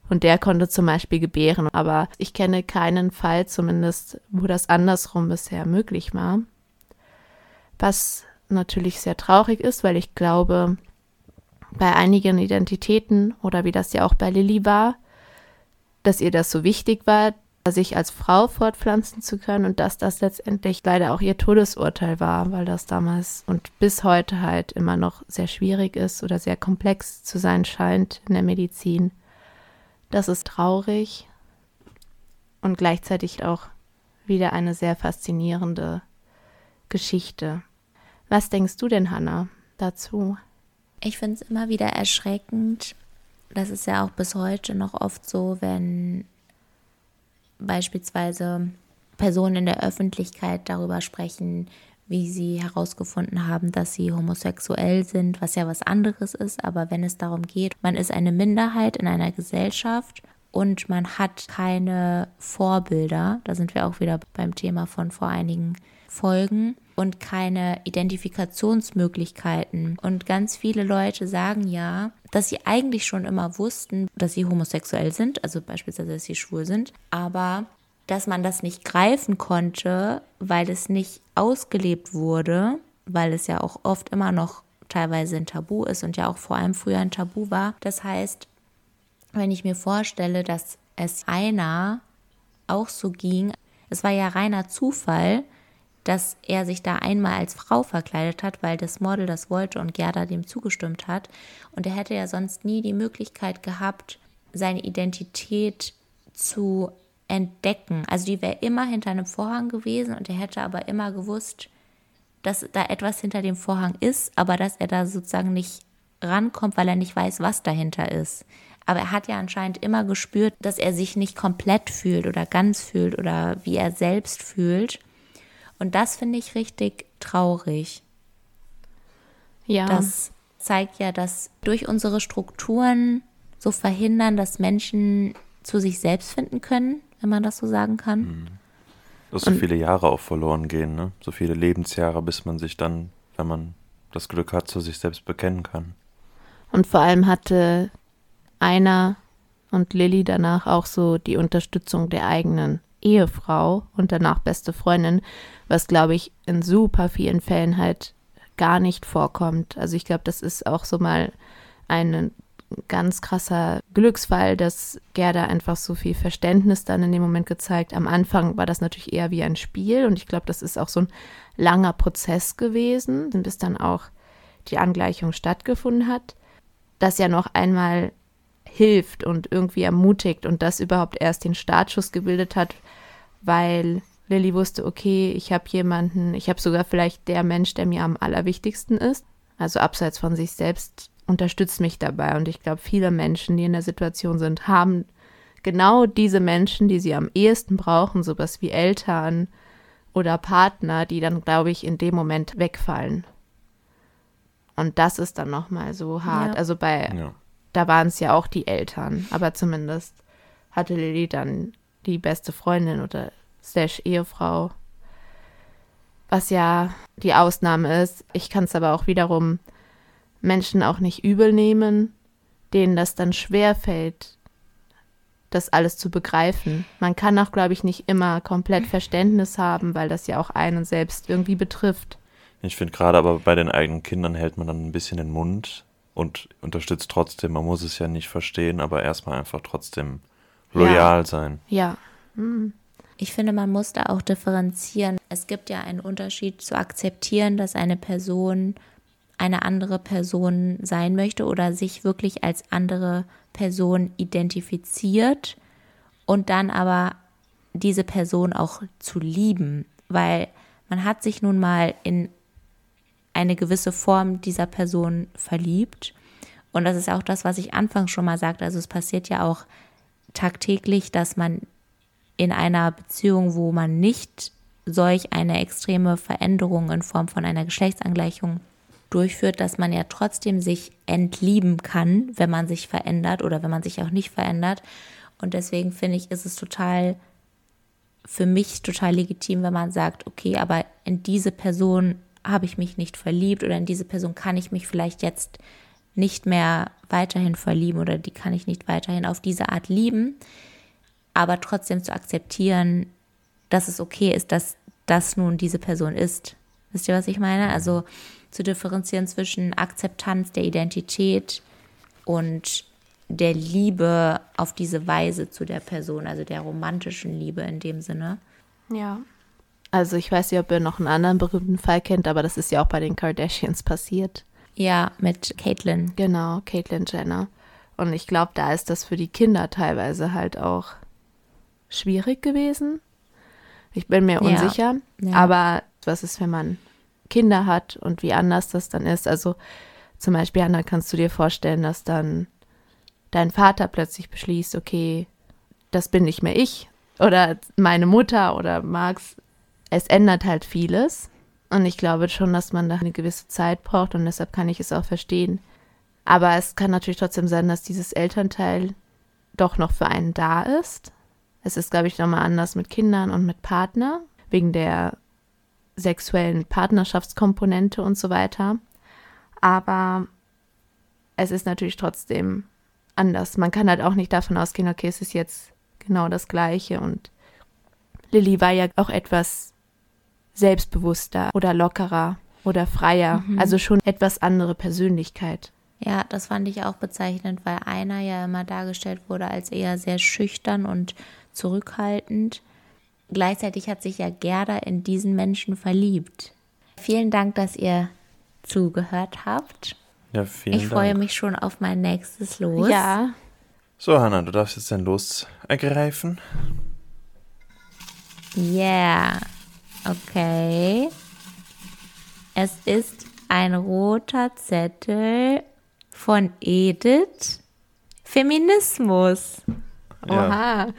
und der konnte zum Beispiel gebären. Aber ich kenne keinen Fall zumindest, wo das andersrum bisher möglich war. Was natürlich sehr traurig ist, weil ich glaube, bei einigen Identitäten oder wie das ja auch bei Lilly war, dass ihr das so wichtig war, sich als Frau fortpflanzen zu können und dass das letztendlich leider auch ihr Todesurteil war, weil das damals und bis heute halt immer noch sehr schwierig ist oder sehr komplex zu sein scheint in der Medizin. Das ist traurig und gleichzeitig auch wieder eine sehr faszinierende Geschichte. Was denkst du denn, Hannah, dazu? Ich finde es immer wieder erschreckend. Das ist ja auch bis heute noch oft so, wenn beispielsweise Personen in der Öffentlichkeit darüber sprechen, wie sie herausgefunden haben, dass sie homosexuell sind, was ja was anderes ist. Aber wenn es darum geht, man ist eine Minderheit in einer Gesellschaft und man hat keine Vorbilder, da sind wir auch wieder beim Thema von vor einigen Folgen, und keine Identifikationsmöglichkeiten. Und ganz viele Leute sagen ja, dass sie eigentlich schon immer wussten, dass sie homosexuell sind, also beispielsweise, dass sie schwul sind, aber dass man das nicht greifen konnte, weil es nicht ausgelebt wurde, weil es ja auch oft immer noch teilweise ein Tabu ist und ja auch vor allem früher ein Tabu war. Das heißt, wenn ich mir vorstelle, dass es einer auch so ging, es war ja reiner Zufall, dass er sich da einmal als Frau verkleidet hat, weil das Model das wollte und Gerda dem zugestimmt hat. Und er hätte ja sonst nie die Möglichkeit gehabt, seine Identität zu entdecken. Also die wäre immer hinter einem Vorhang gewesen und er hätte aber immer gewusst, dass da etwas hinter dem Vorhang ist, aber dass er da sozusagen nicht rankommt, weil er nicht weiß, was dahinter ist. Aber er hat ja anscheinend immer gespürt, dass er sich nicht komplett fühlt oder ganz fühlt oder wie er selbst fühlt. Und das finde ich richtig traurig. Ja. Das zeigt ja, dass durch unsere Strukturen so verhindern, dass Menschen zu sich selbst finden können, wenn man das so sagen kann. Mhm. Dass so viele Jahre auch verloren gehen, ne? So viele Lebensjahre, bis man sich dann, wenn man das Glück hat, zu sich selbst bekennen kann. Und vor allem hatte einer und Lilly danach auch so die Unterstützung der eigenen Ehefrau und danach beste Freundin, was glaube ich in super vielen Fällen halt gar nicht vorkommt. Also ich glaube, das ist auch so mal ein ganz krasser Glücksfall, dass Gerda einfach so viel Verständnis dann in dem Moment gezeigt. Am Anfang war das natürlich eher wie ein Spiel und ich glaube, das ist auch so ein langer Prozess gewesen, bis dann auch die Angleichung stattgefunden hat, das ja noch einmal hilft und irgendwie ermutigt und das überhaupt erst den Startschuss gebildet hat, weil Lilly wusste, okay, ich habe jemanden, ich habe sogar vielleicht der Mensch, der mir am allerwichtigsten ist, also abseits von sich selbst, unterstützt mich dabei. Und ich glaube, viele Menschen, die in der Situation sind, haben genau diese Menschen, die sie am ehesten brauchen, sowas wie Eltern oder Partner, die dann, glaube ich, in dem Moment wegfallen. Und das ist dann nochmal so hart. Ja. Also bei, ja. Da waren es ja auch die Eltern, aber zumindest hatte Lilly dann die beste Freundin oder slash Ehefrau, was ja die Ausnahme ist. Ich kann es aber auch wiederum Menschen auch nicht übel nehmen, denen das dann schwer fällt, das alles zu begreifen. Man kann auch, glaube ich, nicht immer komplett Verständnis haben, weil das ja auch einen selbst irgendwie betrifft. Ich finde gerade aber bei den eigenen Kindern hält man dann ein bisschen den Mund und unterstützt trotzdem. Man muss es ja nicht verstehen, aber erstmal einfach trotzdem loyal ja. sein. Ja. Mhm. Ich finde, man muss da auch differenzieren. Es gibt ja einen Unterschied zu akzeptieren, dass eine Person eine andere Person sein möchte oder sich wirklich als andere Person identifiziert und dann aber diese Person auch zu lieben, weil man hat sich nun mal in eine gewisse Form dieser Person verliebt. Und das ist auch das, was ich anfangs schon mal sagte. Also es passiert ja auch tagtäglich, dass man in einer Beziehung, wo man nicht solch eine extreme Veränderung in Form von einer Geschlechtsangleichung durchführt, dass man ja trotzdem sich entlieben kann, wenn man sich verändert oder wenn man sich auch nicht verändert. Und deswegen finde ich, ist es total für mich total legitim, wenn man sagt, okay, aber in diese Person habe ich mich nicht verliebt oder in diese Person kann ich mich vielleicht jetzt nicht mehr weiterhin verlieben oder die kann ich nicht weiterhin auf diese Art lieben, aber trotzdem zu akzeptieren, dass es okay ist, dass das nun diese Person ist. Wisst ihr, was ich meine? Also zu differenzieren zwischen Akzeptanz der Identität und der Liebe auf diese Weise zu der Person, also der romantischen Liebe in dem Sinne. Ja. Also ich weiß nicht, ob ihr noch einen anderen berühmten Fall kennt, aber das ist ja auch bei den Kardashians passiert. Ja, mit Caitlyn. Genau, Caitlyn Jenner. Und ich glaube, da ist das für die Kinder teilweise halt auch schwierig gewesen. Ich bin mir unsicher. Ja. Aber was ist, wenn man Kinder hat und wie anders das dann ist. Also zum Beispiel, Anna, kannst du dir vorstellen, dass dann dein Vater plötzlich beschließt, okay, das bin nicht mehr ich oder meine Mutter oder Max. Es ändert halt vieles. Und ich glaube schon, dass man da eine gewisse Zeit braucht und deshalb kann ich es auch verstehen. Aber es kann natürlich trotzdem sein, dass dieses Elternteil doch noch für einen da ist. Es ist, glaube ich, nochmal anders mit Kindern und mit Partner, wegen der sexuellen Partnerschaftskomponente und so weiter. Aber es ist natürlich trotzdem anders. Man kann halt auch nicht davon ausgehen, okay, es ist jetzt genau das Gleiche. Und Lilly war ja auch etwas selbstbewusster oder lockerer oder freier. Mhm. Also schon etwas andere Persönlichkeit. Ja, das fand ich auch bezeichnend, weil einer ja immer dargestellt wurde als eher sehr schüchtern und zurückhaltend Gleichzeitig hat sich ja Gerda in diesen Menschen verliebt. Vielen Dank, dass ihr zugehört habt. Ja, vielen ich Dank. freue mich schon auf mein nächstes Los. Ja. So, Hanna, du darfst jetzt dein Los ergreifen. Yeah. Okay. Es ist ein roter Zettel von Edith. Feminismus. Oha. Ja.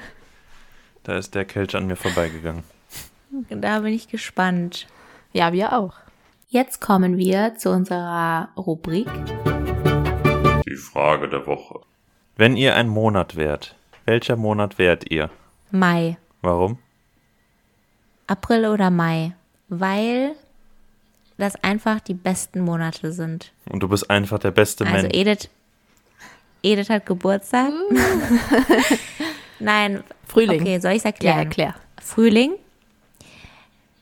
Da ist der Kelch an mir vorbeigegangen. Da bin ich gespannt. Ja, wir auch. Jetzt kommen wir zu unserer Rubrik. Die Frage der Woche. Wenn ihr ein Monat wärt, welcher Monat wärt ihr? Mai. Warum? April oder Mai. Weil das einfach die besten Monate sind. Und du bist einfach der beste also Mensch. Also Edith, Edith hat Geburtstag. Nein. Frühling. Okay, soll ich es erklären? Ja, erklär. Frühling.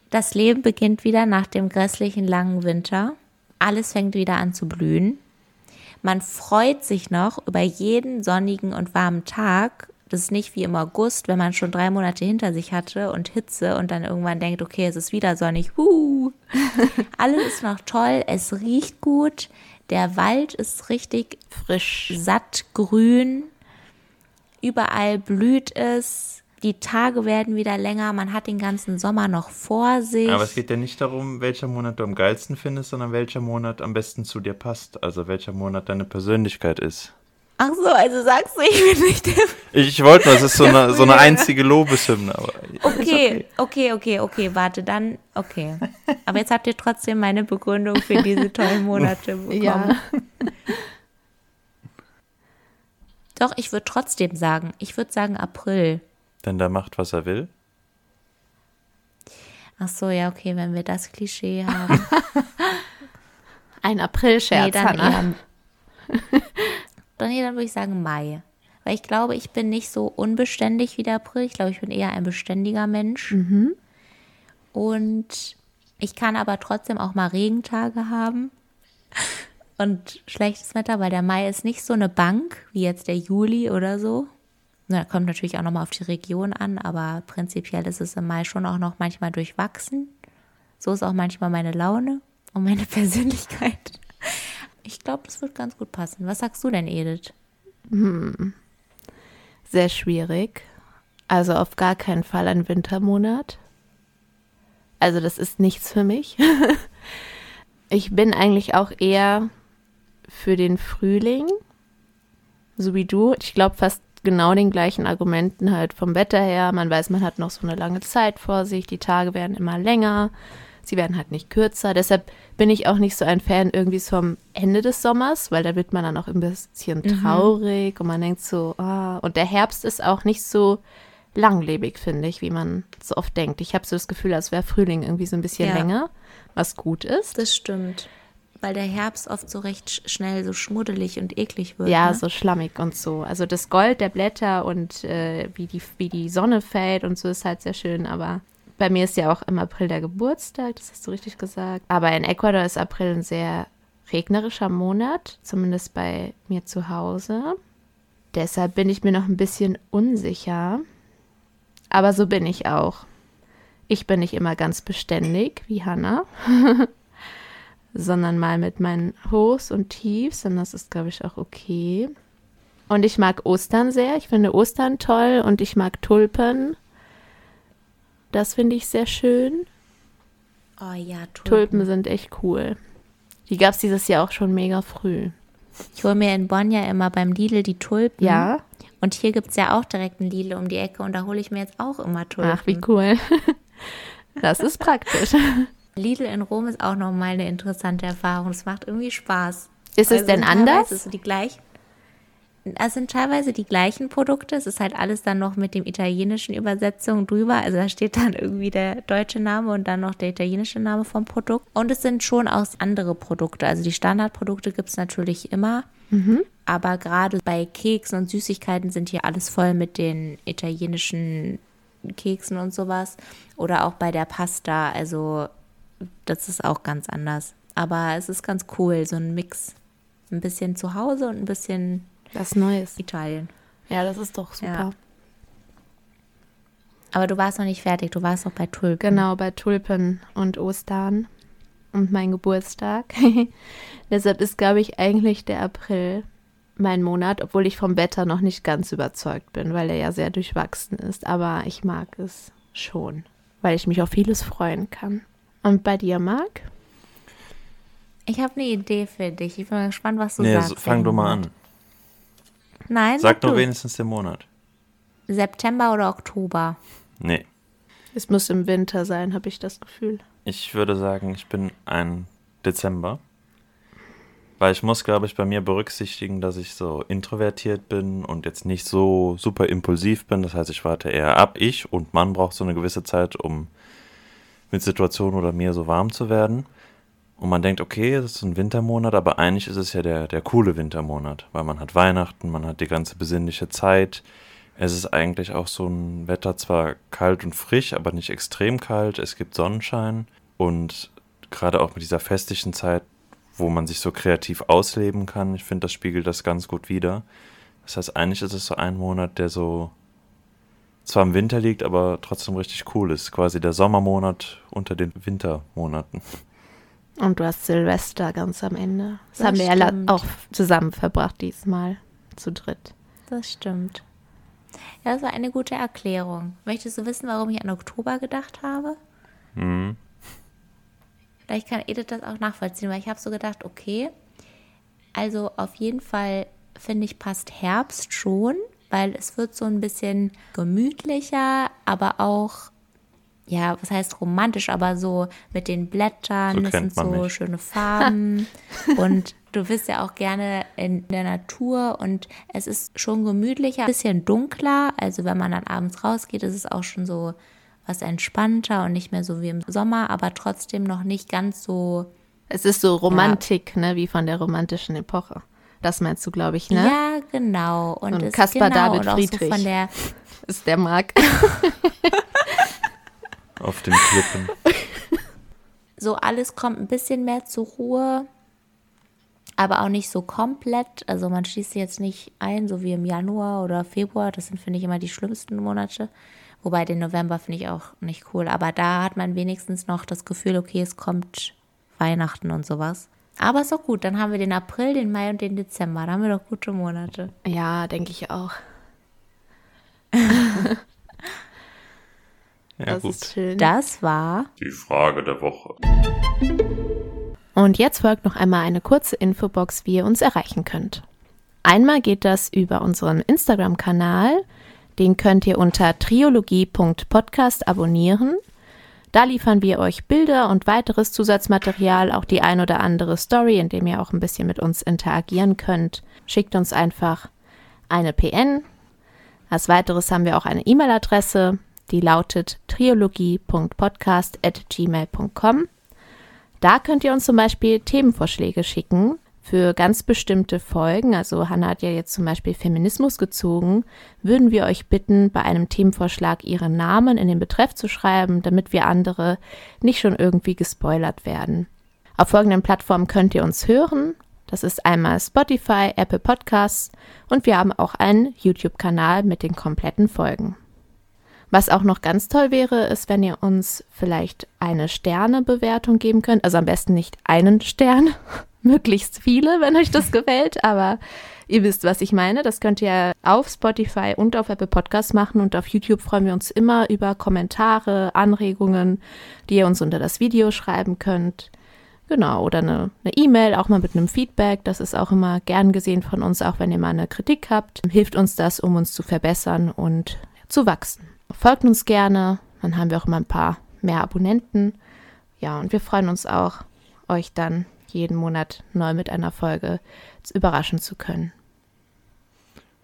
Das Leben beginnt wieder nach dem grässlichen langen Winter. alles fängt wieder an zu blühen. Man freut sich noch über jeden sonnigen und warmen Tag. Das ist nicht wie im August, wenn man schon drei Monate hinter sich hatte und Hitze und dann irgendwann denkt, okay, es ist wieder sonnig. Huh. Alles ist noch toll, es riecht gut, der Wald ist richtig Frisch. satt grün, überall blüht es, die Tage werden wieder länger, man hat den ganzen Sommer noch vor sich. Aber es geht ja nicht darum, welcher Monat du am geilsten findest, sondern welcher Monat am besten zu dir passt. Also welcher Monat deine Persönlichkeit ist. Ach so, also sagst du, ich bin nicht der. Ich wollte, das ist so eine, so eine einzige Lobeshymne. Aber Okay, okay, okay, okay, warte, dann, okay. Aber jetzt habt ihr trotzdem meine Begründung für diese tollen Monate bekommen. Ja. Doch, ich würde trotzdem sagen, ich würde sagen April. Denn der macht, was er will. Ach so, ja, okay, wenn wir das Klischee haben. Ein Aprilscherz, nee, dann Hannah. Dann, nee, dann würde ich sagen Mai. Weil ich glaube, ich bin nicht so unbeständig wie der April. Ich glaube, ich bin eher ein beständiger Mensch. Und ich kann aber trotzdem auch mal Regentage haben und schlechtes Wetter, weil der Mai ist nicht so eine Bank wie jetzt der Juli oder so. Na, kommt natürlich auch nochmal auf die Region an, aber prinzipiell ist es im Mai schon auch noch manchmal durchwachsen. So ist auch manchmal meine Laune und meine Persönlichkeit. Ich glaube, das wird ganz gut passen. Was sagst du denn, Edith? Sehr schwierig. Also auf gar keinen Fall ein Wintermonat. Also das ist nichts für mich. ich bin eigentlich auch eher für den Frühling, so wie du. Ich glaube fast genau den gleichen Argumenten halt vom Wetter her. Man weiß, man hat noch so eine lange Zeit vor sich. Die Tage werden immer länger. Sie werden halt nicht kürzer. Deshalb bin ich auch nicht so ein Fan irgendwie vom Ende des Sommers, weil da wird man dann auch ein bisschen traurig und man denkt so, ah. Und der Herbst ist auch nicht so langlebig, finde ich, wie man so oft denkt. Ich habe so das Gefühl, als wäre Frühling irgendwie so ein bisschen Ja. länger, was gut ist. Das stimmt. Weil der Herbst oft so recht sch- schnell so schmuddelig und eklig wird. Ja, ne? so schlammig und so. Also das Gold der Blätter und äh, wie, die, wie die Sonne fällt und so ist halt sehr schön. Aber bei mir ist ja auch im April der Geburtstag, das hast du richtig gesagt. Aber in Ecuador ist April ein sehr regnerischer Monat, zumindest bei mir zu Hause. Deshalb bin ich mir noch ein bisschen unsicher. Aber so bin ich auch. Ich bin nicht immer ganz beständig wie Hannah, sondern mal mit meinen Hochs und Tiefs. Und das ist, glaube ich, auch okay. Und ich mag Ostern sehr. Ich finde Ostern toll und ich mag Tulpen. Das finde ich sehr schön. Oh ja, Tulpen. Tulpen sind echt cool. Die gab es dieses Jahr auch schon mega früh. Ich hole mir in Bonn ja immer beim Lidl die Tulpen. Ja? Und hier gibt es ja auch direkt einen Lidl um die Ecke und da hole ich mir jetzt auch immer Tulpen. Ach, wie cool. Das ist praktisch. Lidl in Rom ist auch nochmal eine interessante Erfahrung. Es macht irgendwie Spaß. Ist es Also denn anders? ist es die gleich, es sind teilweise die gleichen Produkte. Es ist halt alles dann noch mit dem italienischen Übersetzung drüber. Also da steht dann irgendwie der deutsche Name und dann noch der italienische Name vom Produkt. Und es sind schon auch andere Produkte. Also die Standardprodukte gibt es natürlich immer. Aber gerade bei Keksen und Süßigkeiten sind hier alles voll mit den italienischen Keksen und sowas. Oder auch bei der Pasta. Also das ist auch ganz anders. Aber es ist ganz cool, so ein Mix. Ein bisschen zu Hause und ein bisschen Was Neues. Italien. Ja, das ist doch super. Ja. Aber du warst noch nicht fertig, du warst noch bei Tulpen. Genau, bei Tulpen und Ostern und mein Geburtstag. Deshalb ist, glaube ich, eigentlich der April mein Monat, obwohl ich vom Wetter noch nicht ganz überzeugt bin, weil er ja sehr durchwachsen ist. Aber ich mag es schon, weil ich mich auf vieles freuen kann. Und bei dir, Marc? Ich habe eine Idee für dich. Ich bin mal gespannt, was du Nee, sagst. so, fang du mal an. Nein, Sag nur wenigstens den Monat. September oder Oktober. Nee. Es muss im Winter sein, habe ich das Gefühl. Ich würde sagen, ich bin ein Dezember. Weil ich muss, glaube ich, bei mir berücksichtigen, dass ich so introvertiert bin und jetzt nicht so super impulsiv bin. Das heißt, ich warte eher ab. Ich und Mann braucht so eine gewisse Zeit, um mit Situationen oder mir so warm zu werden. Und man denkt, okay, das ist ein Wintermonat, aber eigentlich ist es ja der, der coole Wintermonat, weil man hat Weihnachten, man hat die ganze besinnliche Zeit. Es ist eigentlich auch so ein Wetter, zwar kalt und frisch, aber nicht extrem kalt. Es gibt Sonnenschein und gerade auch mit dieser festlichen Zeit, wo man sich so kreativ ausleben kann. Ich finde, das spiegelt das ganz gut wider. Das heißt, eigentlich ist es so ein Monat, der so zwar im Winter liegt, aber trotzdem richtig cool ist. Quasi der Sommermonat unter den Wintermonaten. Und du hast Silvester ganz am Ende. Das, Das haben wir ja auch zusammen verbracht diesmal. Zu dritt. Das stimmt. Ja, das war eine gute Erklärung. Möchtest du wissen, warum ich an Oktober gedacht habe? Mhm. Vielleicht kann Edith das auch nachvollziehen, weil ich habe so gedacht, okay, also auf jeden Fall finde ich passt Herbst schon, weil es wird so ein bisschen gemütlicher, aber auch, ja, was heißt romantisch, aber so mit den Blättern, So das sind so mich. schöne Farben und du bist ja auch gerne in der Natur und es ist schon gemütlicher, ein bisschen dunkler, also wenn man dann abends rausgeht, ist es auch schon so was entspannter und nicht mehr so wie im Sommer, aber trotzdem noch nicht ganz so Es ist so Romantik, ne, wie von der romantischen Epoche. Das meinst du, glaube ich, ne? Ja, genau. Und, Und es, Caspar genau, David und auch Friedrich. So von der, Ist der Marc. Auf den Klippen. so alles kommt ein bisschen mehr zur Ruhe, aber auch nicht so komplett. Also man schließt sich jetzt nicht ein, so wie im Januar oder Februar. Das sind, finde ich, immer die schlimmsten Monate. Wobei den November finde ich auch nicht cool. Aber da hat man wenigstens noch das Gefühl, okay, es kommt Weihnachten und sowas. Aber ist doch gut. Dann haben wir den April, den Mai und den Dezember. Da haben wir doch gute Monate. Ja, denke ich auch. Ja, das gut. ist schön. Das war Die Frage der Woche. Und jetzt folgt noch einmal eine kurze Infobox, wie ihr uns erreichen könnt. Einmal geht das über unseren Instagram-Kanal. Den könnt ihr unter triologie.podcast abonnieren. Da liefern wir euch Bilder und weiteres Zusatzmaterial, auch die ein oder andere Story, in dem ihr auch ein bisschen mit uns interagieren könnt. Schickt uns einfach eine PN. Als weiteres haben wir auch eine E-Mail-Adresse, die lautet triologie.podcast.gmail.com. Da könnt ihr uns zum Beispiel Themenvorschläge schicken für ganz bestimmte Folgen. Also Hannah hat ja jetzt zum Beispiel Feminismus gezogen. Würden wir euch bitten, bei einem Themenvorschlag ihren Namen in den Betreff zu schreiben, damit wir andere nicht schon irgendwie gespoilert werden. Auf folgenden Plattformen könnt ihr uns hören. Das ist einmal Spotify, Apple Podcasts und wir haben auch einen YouTube-Kanal mit den kompletten Folgen. Was auch noch ganz toll wäre, ist, wenn ihr uns vielleicht eine Sternebewertung geben könnt. Also am besten nicht einen Stern, möglichst viele, wenn euch das gefällt. Aber ihr wisst, was ich meine. Das könnt ihr auf Spotify und auf Apple Podcasts machen. Und auf YouTube freuen wir uns immer über Kommentare, Anregungen, die ihr uns unter das Video schreiben könnt. Genau, oder eine E-Mail, auch mal mit einem Feedback. Das ist auch immer gern gesehen von uns, auch wenn ihr mal eine Kritik habt. Hilft uns das, um uns zu verbessern und zu wachsen. Folgt uns gerne, dann haben wir auch immer ein paar mehr Abonnenten. Ja, und wir freuen uns auch, euch dann jeden Monat neu mit einer Folge überraschen zu können.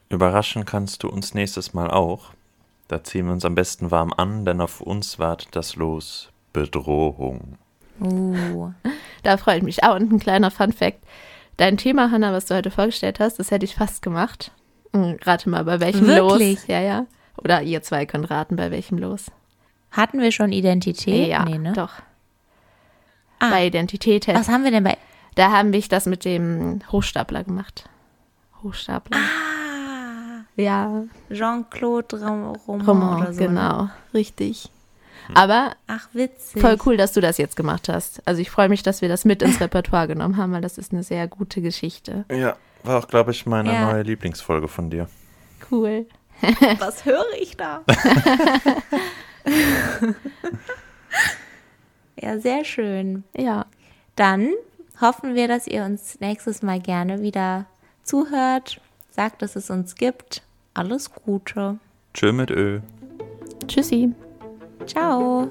Überraschen kannst du uns nächstes Mal auch. Da ziehen wir uns am besten warm an, denn auf uns wartet das Los Bedrohung. Uh, Da freue ich mich auch. Und ein kleiner Fun-Fact: Dein Thema, Hanna, was du heute vorgestellt hast, das hätte ich fast gemacht. Hm, Rate mal, bei welchem Wirklich? Los. Ja, ja. Oder ihr zwei könnt raten, bei welchem Los. hatten wir schon Identität? ja, nee, ne? doch. Ah. Bei Identität. Was haben wir denn bei. Da haben wir das mit dem Hochstapler gemacht. Hochstapler. Ah, Ja, Jean-Claude Rom Roman, Roman, oder so. ne? genau, richtig. Aber Ach, witzig. voll cool, dass du das jetzt gemacht hast. Also ich freue mich, dass wir das mit ins Repertoire genommen haben, weil das ist eine sehr gute Geschichte. Ja, war auch, glaube ich, meine Ja. neue Lieblingsfolge von dir. Cool. Was höre ich da? ja, sehr schön. Ja, Dann hoffen wir, dass ihr uns nächstes Mal gerne wieder zuhört. Sagt, dass es uns gibt. Alles Gute. Tschö mit Ö. tschüssi. Ciao.